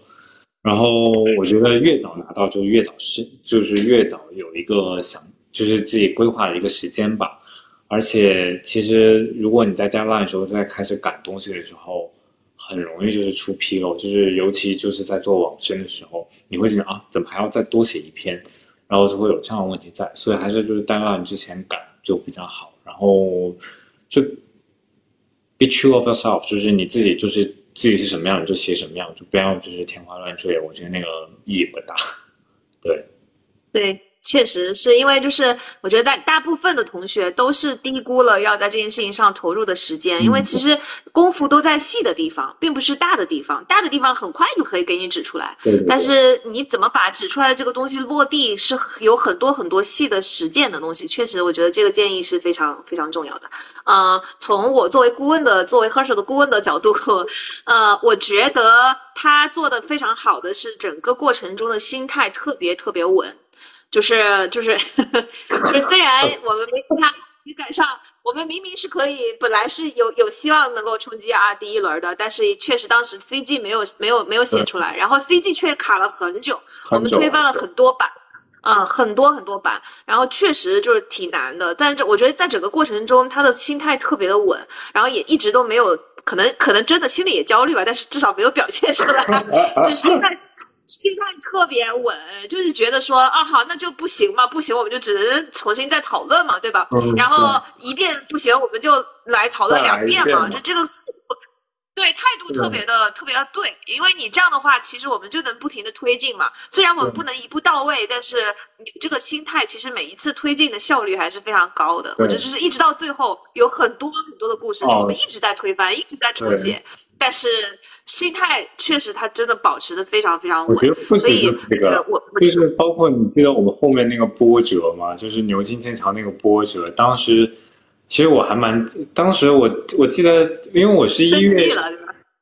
然后我觉得越早拿到就越早是，就是越早有一个想，就是自己规划的一个时间吧。而且其实如果你在 deadline 的时候再开始赶东西的时候，很容易就是出纰漏，就是尤其就是在做网申的时候，你会觉得啊，怎么还要再多写一篇，然后就会有这样的问题在，所以还是就是 deadline 之前改就比较好，然后就 be true of yourself，就是你自己就是自己是什么样你就写什么样，就不要就是天花乱坠，我觉得那个意义不大，对，对。确实是因为就是我觉得大大部分的同学都是低估了要在这件事情上投入的时间，因为其实功夫都在细的地方，并不是大的地方，大的地方很快就可以给你指出来。但是你怎么把指出来的这个东西落地，是有很多很多细的实践的东西。确实，我觉得这个建议是非常非常重要的。嗯，从我作为顾问的，作为 Hershey 的顾问的角度，呃，我觉得他做的非常好的是整个过程中的心态特别特别稳。就是就是就是，虽然我们没跟他没赶上，我们明明是可以，本来是有有希望能够冲击啊第一轮的，但是确实当时 CG 没有没有没有写出来，然后 CG 却卡了很久，我们推翻了很多版，嗯，很多很多版，然后确实就是挺难的，但是我觉得在整个过程中他的心态特别的稳，然后也一直都没有可能可能真的心里也焦虑吧，但是至少没有表现出来，就心态。心态特别稳，就是觉得说啊好，那就不行嘛，不行我们就只能重新再讨论嘛，对吧？然后一遍不行，我们就来讨论两遍嘛，就这个，对态度特别的特别的对，因为你这样的话，其实我们就能不停的推进嘛。虽然我们不能一步到位，但是你这个心态其实每一次推进的效率还是非常高的。我觉得就是一直到最后，有很多很多的故事，我们一直在推翻，一直在重写，但是。心态确实，他真的保持的非常非常稳。所以这个我就是包括你记得我们后面那个波折吗？就是牛津剑桥那个波折，当时其实我还蛮，当时我我记得，因为我是一月？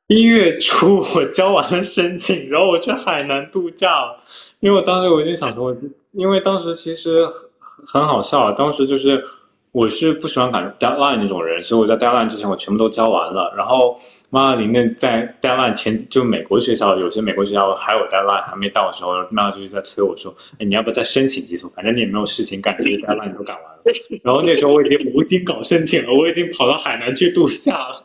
一月初我交完了申请，然后我去海南度假了。因为我当时我就想说，因为当时其实很很好笑啊，当时就是我是不喜欢赶 deadline 那种人，所以我在 deadline 之前我全部都交完了。然后妈里面在 deadline 前，就美国学校有些美国学校还有 deadline 还没到的时候，妈就是在催我说，哎，你要不要再申请几所？反正你也没有事情干，这个 deadline 都赶完了。然后那时候我已经无精搞申请了，我已经跑到海南去度假了。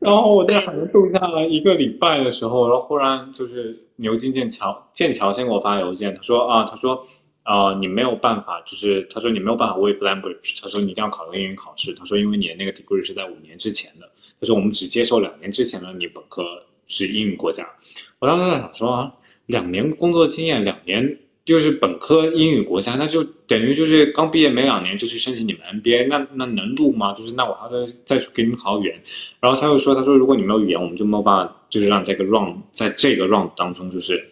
然后我在海南度假了一个礼拜的时候，然后忽然就是牛津剑桥剑桥先给我发邮件，他说啊，他说啊、你没有办法，就是他说你没有办法 waive language，他说你一定要考个英语考试，他说因为你的那个 degree 是在五年之前的，他说我们只接受两年之前的你本科是英语国家。我当时在想说啊，两年工作经验，两年就是本科英语国家，那就等于就是刚毕业没两年就去申请你们 MBA，那那能录吗？就是那我还要再再去给你们考语言。然后他又说，他说如果你没有语言，我们就没有办法，就是让这个 round 在这个 round 当中就是。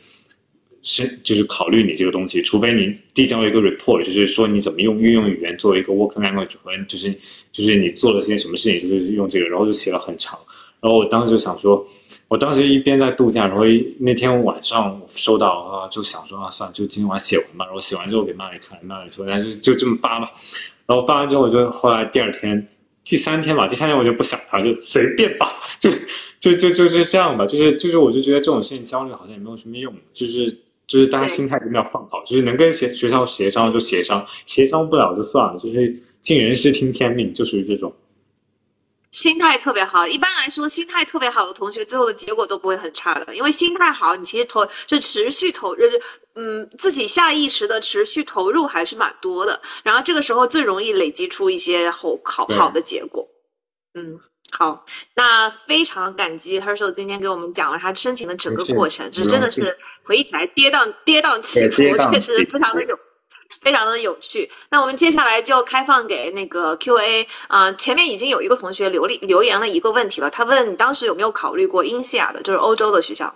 是，就是考虑你这个东西，除非你递交一个 report，就是说你怎么用运用语言作为一个 working language 和就是就是你做了些什么事情，就是用这个，然后就写了很长。然后我当时就想说，我当时一边在度假，然后那天晚上我收到啊，就想说啊，算了，就今天晚上写完吧。然后写完之后给妈咪看，妈咪说，那就就这么发吧。然后发完之后，我就后来第二天、第三天吧，第三天我就不想发，就随便吧，就就就就是这样吧，就是就是我就觉得这种事情焦虑好像也没有什么用，就是就是大家心态一定要放好，就是能跟学学校协商就协商，协商不了就算了，就是尽人事听天命，就属于这种。心态特别好，一般来说，心态特别好的同学，最后的结果都不会很差的。因为心态好，你其实投就持续投，就是嗯，自己下意识的持续投入还是蛮多的。然后这个时候最容易累积出一些好好对好的结果。嗯，好，那非常感激 Herschel 今天给我们讲了他申请的整个过程，这不用谢真的是回忆起来跌宕跌宕起伏，确实非常的有。非常的有趣，那我们接下来就开放给那个 Q&A 啊、前面已经有一个同学留留言了一个问题了，他问你当时有没有考虑过英西亚的，就是欧洲的学校？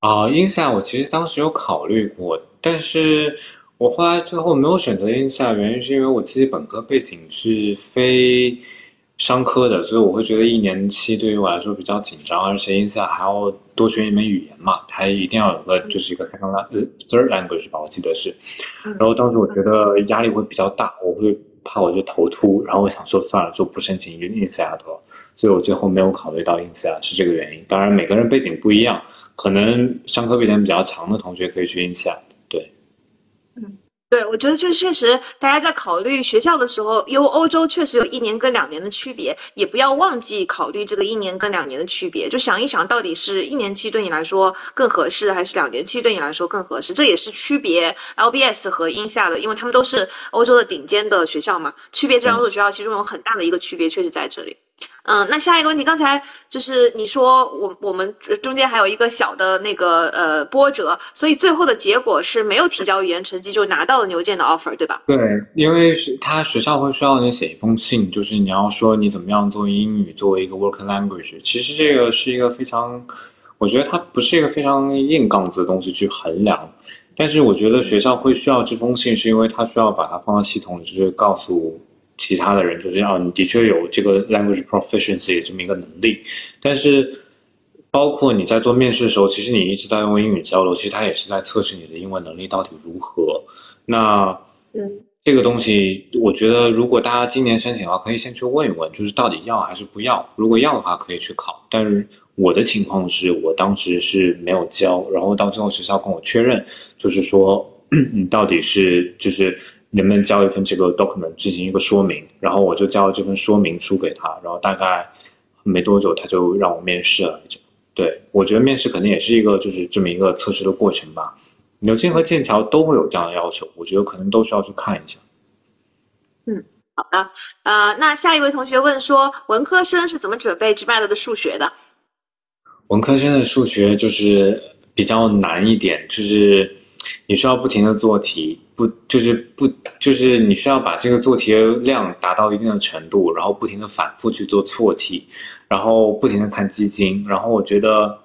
啊，英夏我其实当时有考虑过，但是我后来最后没有选择英夏，原因是因为我自己本科背景是非商科的，所以我会觉得一年期对于我来说比较紧张，而且英夏还要多学一门语言嘛，还一定要有个就是一个 second lang 呃 third language 吧，我记得是。然后当时我觉得压力会比较大，我会怕我就头秃，然后我想说算了，就不申请英西亚的了。所以我最后没有考虑到英西亚，是这个原因。当然每个人背景不一样，可能商科背景比较强的同学可以去英西亚。对，我觉得这确实，大家在考虑学校的时候，因为欧洲确实有一年跟两年的区别，也不要忘记考虑这个一年跟两年的区别。就想一想，到底是一年期对你来说更合适，还是两年期对你来说更合适？这也是区别 LBS 和英下的，因为他们都是欧洲的顶尖的学校嘛。区别这两所学校其中有很大的一个区别，确实在这里。嗯，那下一个问题，刚才就是你说我我们中间还有一个小的那个呃波折，所以最后的结果是没有提交语言成绩就拿到了牛剑的 offer，对吧？对，因为是他学校会需要你写一封信，就是你要说你怎么样做英语作为一个 working language。其实这个是一个非常，我觉得它不是一个非常硬杠子的东西去衡量，但是我觉得学校会需要这封信，是因为他需要把它放到系统里，就是告诉其他的人，就是啊，你的确有这个 language proficiency 这么一个能力，但是。包括你在做面试的时候，其实你一直在用英语交流，其实它也是在测试你的英文能力到底如何。那嗯，这个东西，我觉得如果大家今年申请的话，可以先去问一问，就是到底要还是不要。如果要的话，可以去考。但是我的情况是我当时是没有交，然后到最后学校跟我确认，就是说 你到底是就是能不能交一份这个 document 进行一个说明，然后我就交了这份说明书给他，然后大概没多久他就让我面试了。就对我觉得面试肯定也是一个就是这么一个测试的过程吧。牛津和剑桥都会有这样的要求，我觉得可能都需要去看一下。嗯好的，呃，那下一位同学问说，文科生是怎么准备 GMAT 的数学的？文科生的数学就是比较难一点，就是你需要不停的做题，不就是不就是你需要把这个做题的量达到一定的程度，然后不停的反复去做错题，然后不停的看基金，然后我觉得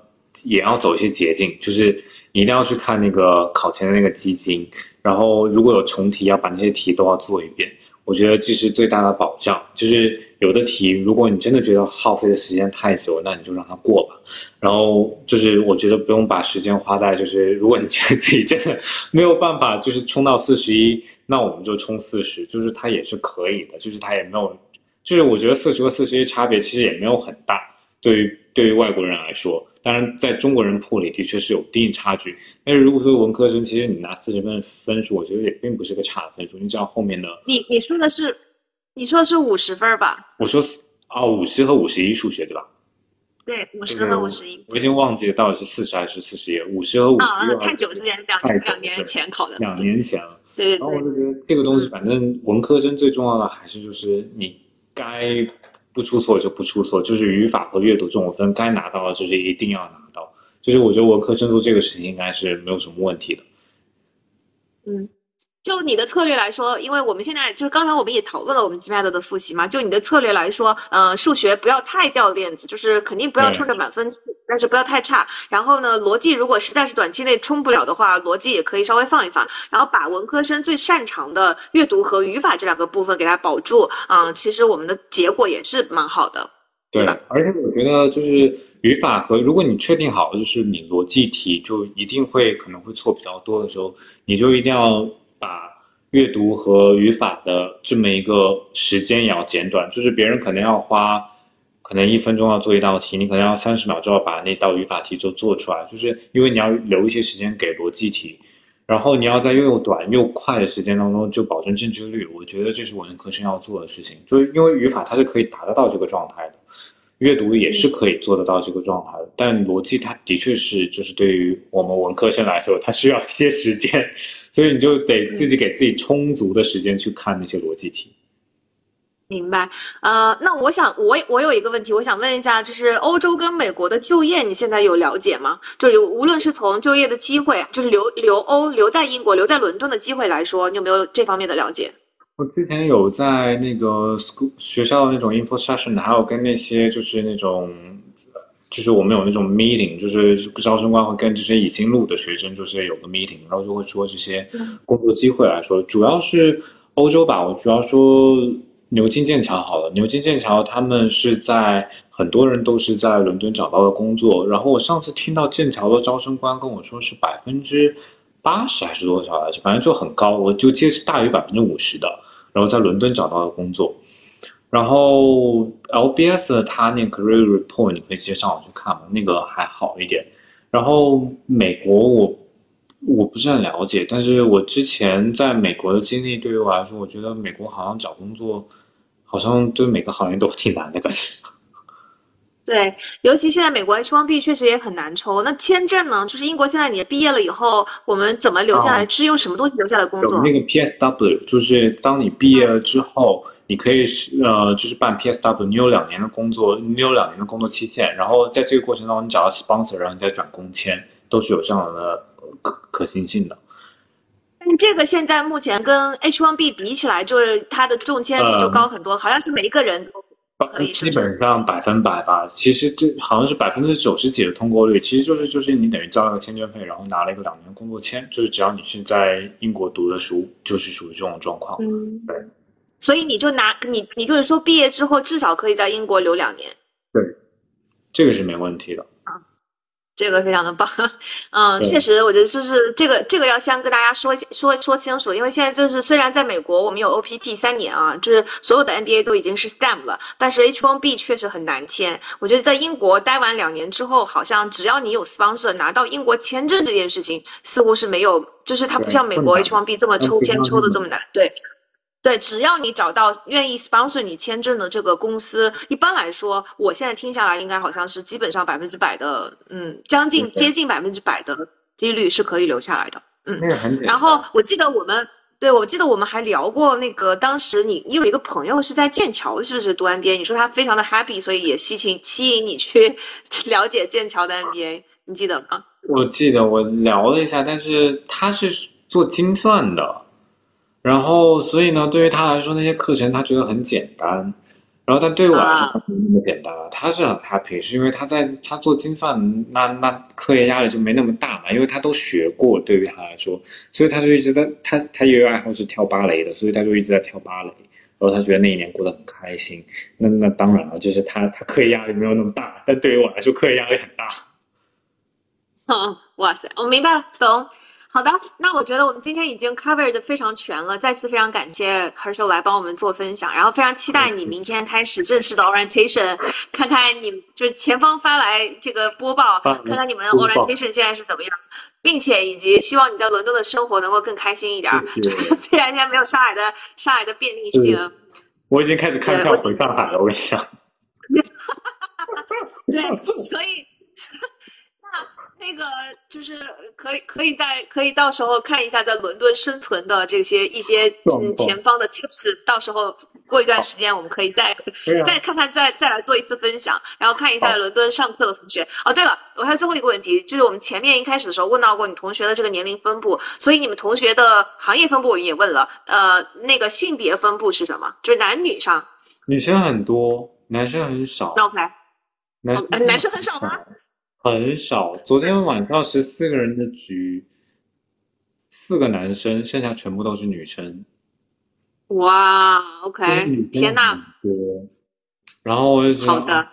也要走一些捷径，就是你一定要去看那个考前的那个基金，然后如果有重题，要把那些题都要做一遍。我觉得这是最大的保障。就是有的题，如果你真的觉得耗费的时间太久，那你就让它过吧。然后就是我觉得不用把时间花在就是如果你觉得自己真的没有办法就是冲到四十一，那我们就冲四十，就是它也是可以的，就是它也没有，就是我觉得四十和四十一差别其实也没有很大，对于对于外国人来说，当然在中国人铺里的确是有一定差距，但是如果作为文科生，其实你拿四十分分数，我觉得也并不是个差分数，你只要后面的你你说的是你说的是五十分吧？我说啊五十和五十一数学对吧？对，五十和五十一。我已经忘记了到底是四十还是四十一，五十和五十啊，太久之前两两年前考的，两年前了。对对对。然后我就觉得这个东西，反正文科生最重要的还是就是你该不出错就不出错，就是语法和阅读这种分该拿到的就是一定要拿到。就是我觉得文科生做这个事情应该是没有什么问题的。嗯。就你的策略来说，因为我们现在就是刚才我们也讨论了我们 GMAT 的复习嘛。就你的策略来说，呃，数学不要太掉链子，就是肯定不要冲着满分去，但是不要太差。然后呢，逻辑如果实在是短期内冲不了的话，逻辑也可以稍微放一放。然后把文科生最擅长的阅读和语法这两个部分给它保住，嗯，其实我们的结果也是蛮好的，对吧？而且我觉得就是语法和如果你确定好就是你逻辑题就一定会可能会错比较多的时候，你就一定要。把阅读和语法的这么一个时间也要减短，就是别人可能要花可能一分钟要做一道题，你可能要三十秒就要把那道语法题就做出来，就是因为你要留一些时间给逻辑题，然后你要在又短又快的时间当中就保证正确率，我觉得这是文科生要做的事情，就是因为语法它是可以达得到这个状态的，阅读也是可以做得到这个状态的，但逻辑它的确是就是对于我们文科生来说，它需要一些时间。所以你就得自己给自己充足的时间去看那些逻辑题。明白，呃，那我想我我有一个问题，我想问一下，就是欧洲跟美国的就业，你现在有了解吗？就有无论是从就业的机会，就是留留欧留在英国留在伦敦的机会来说，你有没有这方面的了解？我之前有在那个 school 学校的那种 info session，还有跟那些就是那种。就是我们有那种 meeting，就是招生官会跟这些已经录的学生就是有个 meeting，然后就会说这些工作机会来说，主要是欧洲吧。我主要说牛津、剑桥好了。牛津、剑桥他们是在很多人都是在伦敦找到的工作。然后我上次听到剑桥的招生官跟我说是百分之八十还是多少来着，反正就很高，我就记得是大于百分之五十的。然后在伦敦找到的工作。然后 LBS 的它那 career report 你可以直接上网去看嘛，那个还好一点。然后美国我我不是很了解，但是我之前在美国的经历对于我来说，我觉得美国好像找工作，好像对每个行业都挺难的感觉。对，尤其现在美国 H1B 确实也很难抽。那签证呢？就是英国现在你毕业了以后，我们怎么留下来？是用什么东西留下来工作？有那个 PSW，就是当你毕业了之后。你可以是呃，就是办 PSW，你有两年的工作，你有两年的工作期限，然后在这个过程当中，你找到 sponsor，然后你再转工签，都是有这样的可可行性的。但这个现在目前跟 H1B 比起来，就是它的中签率就高很多，好像是每一个人都可以。基本上百分百吧，其实这好像是百分之九十几的通过率，其实就是就是你等于交了个签证费，然后拿了一个两年工作签，就是只要你是在英国读的书，就是属于这种状况。嗯，对。所以你就拿你，你就是说毕业之后至少可以在英国留两年。对，这个是没问题的。啊，这个非常的棒。嗯，确实，我觉得就是这个这个要先跟大家说说说清楚，因为现在就是虽然在美国我们有 OPT 三年啊，就是所有的 MBA 都已经是 STEM 了，但是 H1B 确实很难签。我觉得在英国待完两年之后，好像只要你有 sponsor 拿到英国签证这件事情，似乎是没有，就是它不像美国 H1B 这么抽签抽的这么难。对。对，只要你找到愿意 sponsor 你签证的这个公司，一般来说，我现在听下来，应该好像是基本上百分之百的，嗯，将近接近百分之百的几率是可以留下来的，嗯。然后我记得我们，对我记得我们还聊过那个，当时你你有一个朋友是在剑桥，是不是读 MBA？你说他非常的 happy，所以也吸引吸引你去 了解剑桥的 MBA，你记得吗？我记得我聊了一下，但是他是做精算的。然后，所以呢，对于他来说，那些课程他觉得很简单。然后但对于我来说啊他没那么简单了，他是很 happy，是因为他在他做精算，那那课业压力就没那么大嘛，因为他都学过，对于他来说，所以他就一直在他他也有爱好是跳芭蕾的，所以他就一直在跳芭蕾，然后他觉得那一年过得很开心。那那当然了，就是他他课业压力没有那么大，但对于我来说课业压力很大。嗯，哇塞，我明白了，懂。好的，那我觉得我们今天已经 cover 的非常全了，再次非常感谢 Herschel 来帮我们做分享，然后非常期待你明天开始正式的 orientation，看看你就是前方发来这个播报，看看你们的 orientation 现在是怎么样，并且以及希望你在伦敦的生活能够更开心一点虽然现在没有上海的上海的便利性。我已经开始看票回上海了，我跟你讲。对，所以那那个就是可以可以在可以到时候看一下在伦敦生存的这些一些嗯前方的 tips，到时候过一段时间我们可以再啊再看看再再来做一次分享，然后看一下伦敦上课的同学。哦，对了，我还有最后一个问题，就是我们前面一开始的时候问到过你同学的这个年龄分布，所以你们同学的行业分布我们也问了，呃，那个性别分布是什么？就是男女上。女生很多，男生很少。那 OK，男男生很少吗？很少。昨天晚上十四个人的局，四个男生，剩下全部都是女生。哇就是，OK，天呐！很多。然后我就觉得，好的，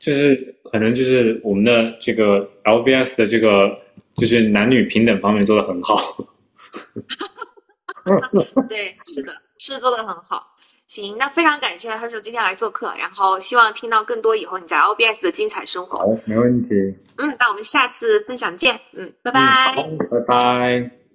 就是可能就是我们的这个 LBS 的这个就是男女平等方面做的很好。对，是的，是做的很好。行，那非常感谢 Herschel 今天来做客，然后希望听到更多以后你在 OBS 的精彩生活。好，没问题。嗯，那我们下次分享见。嗯，拜拜。嗯，拜拜。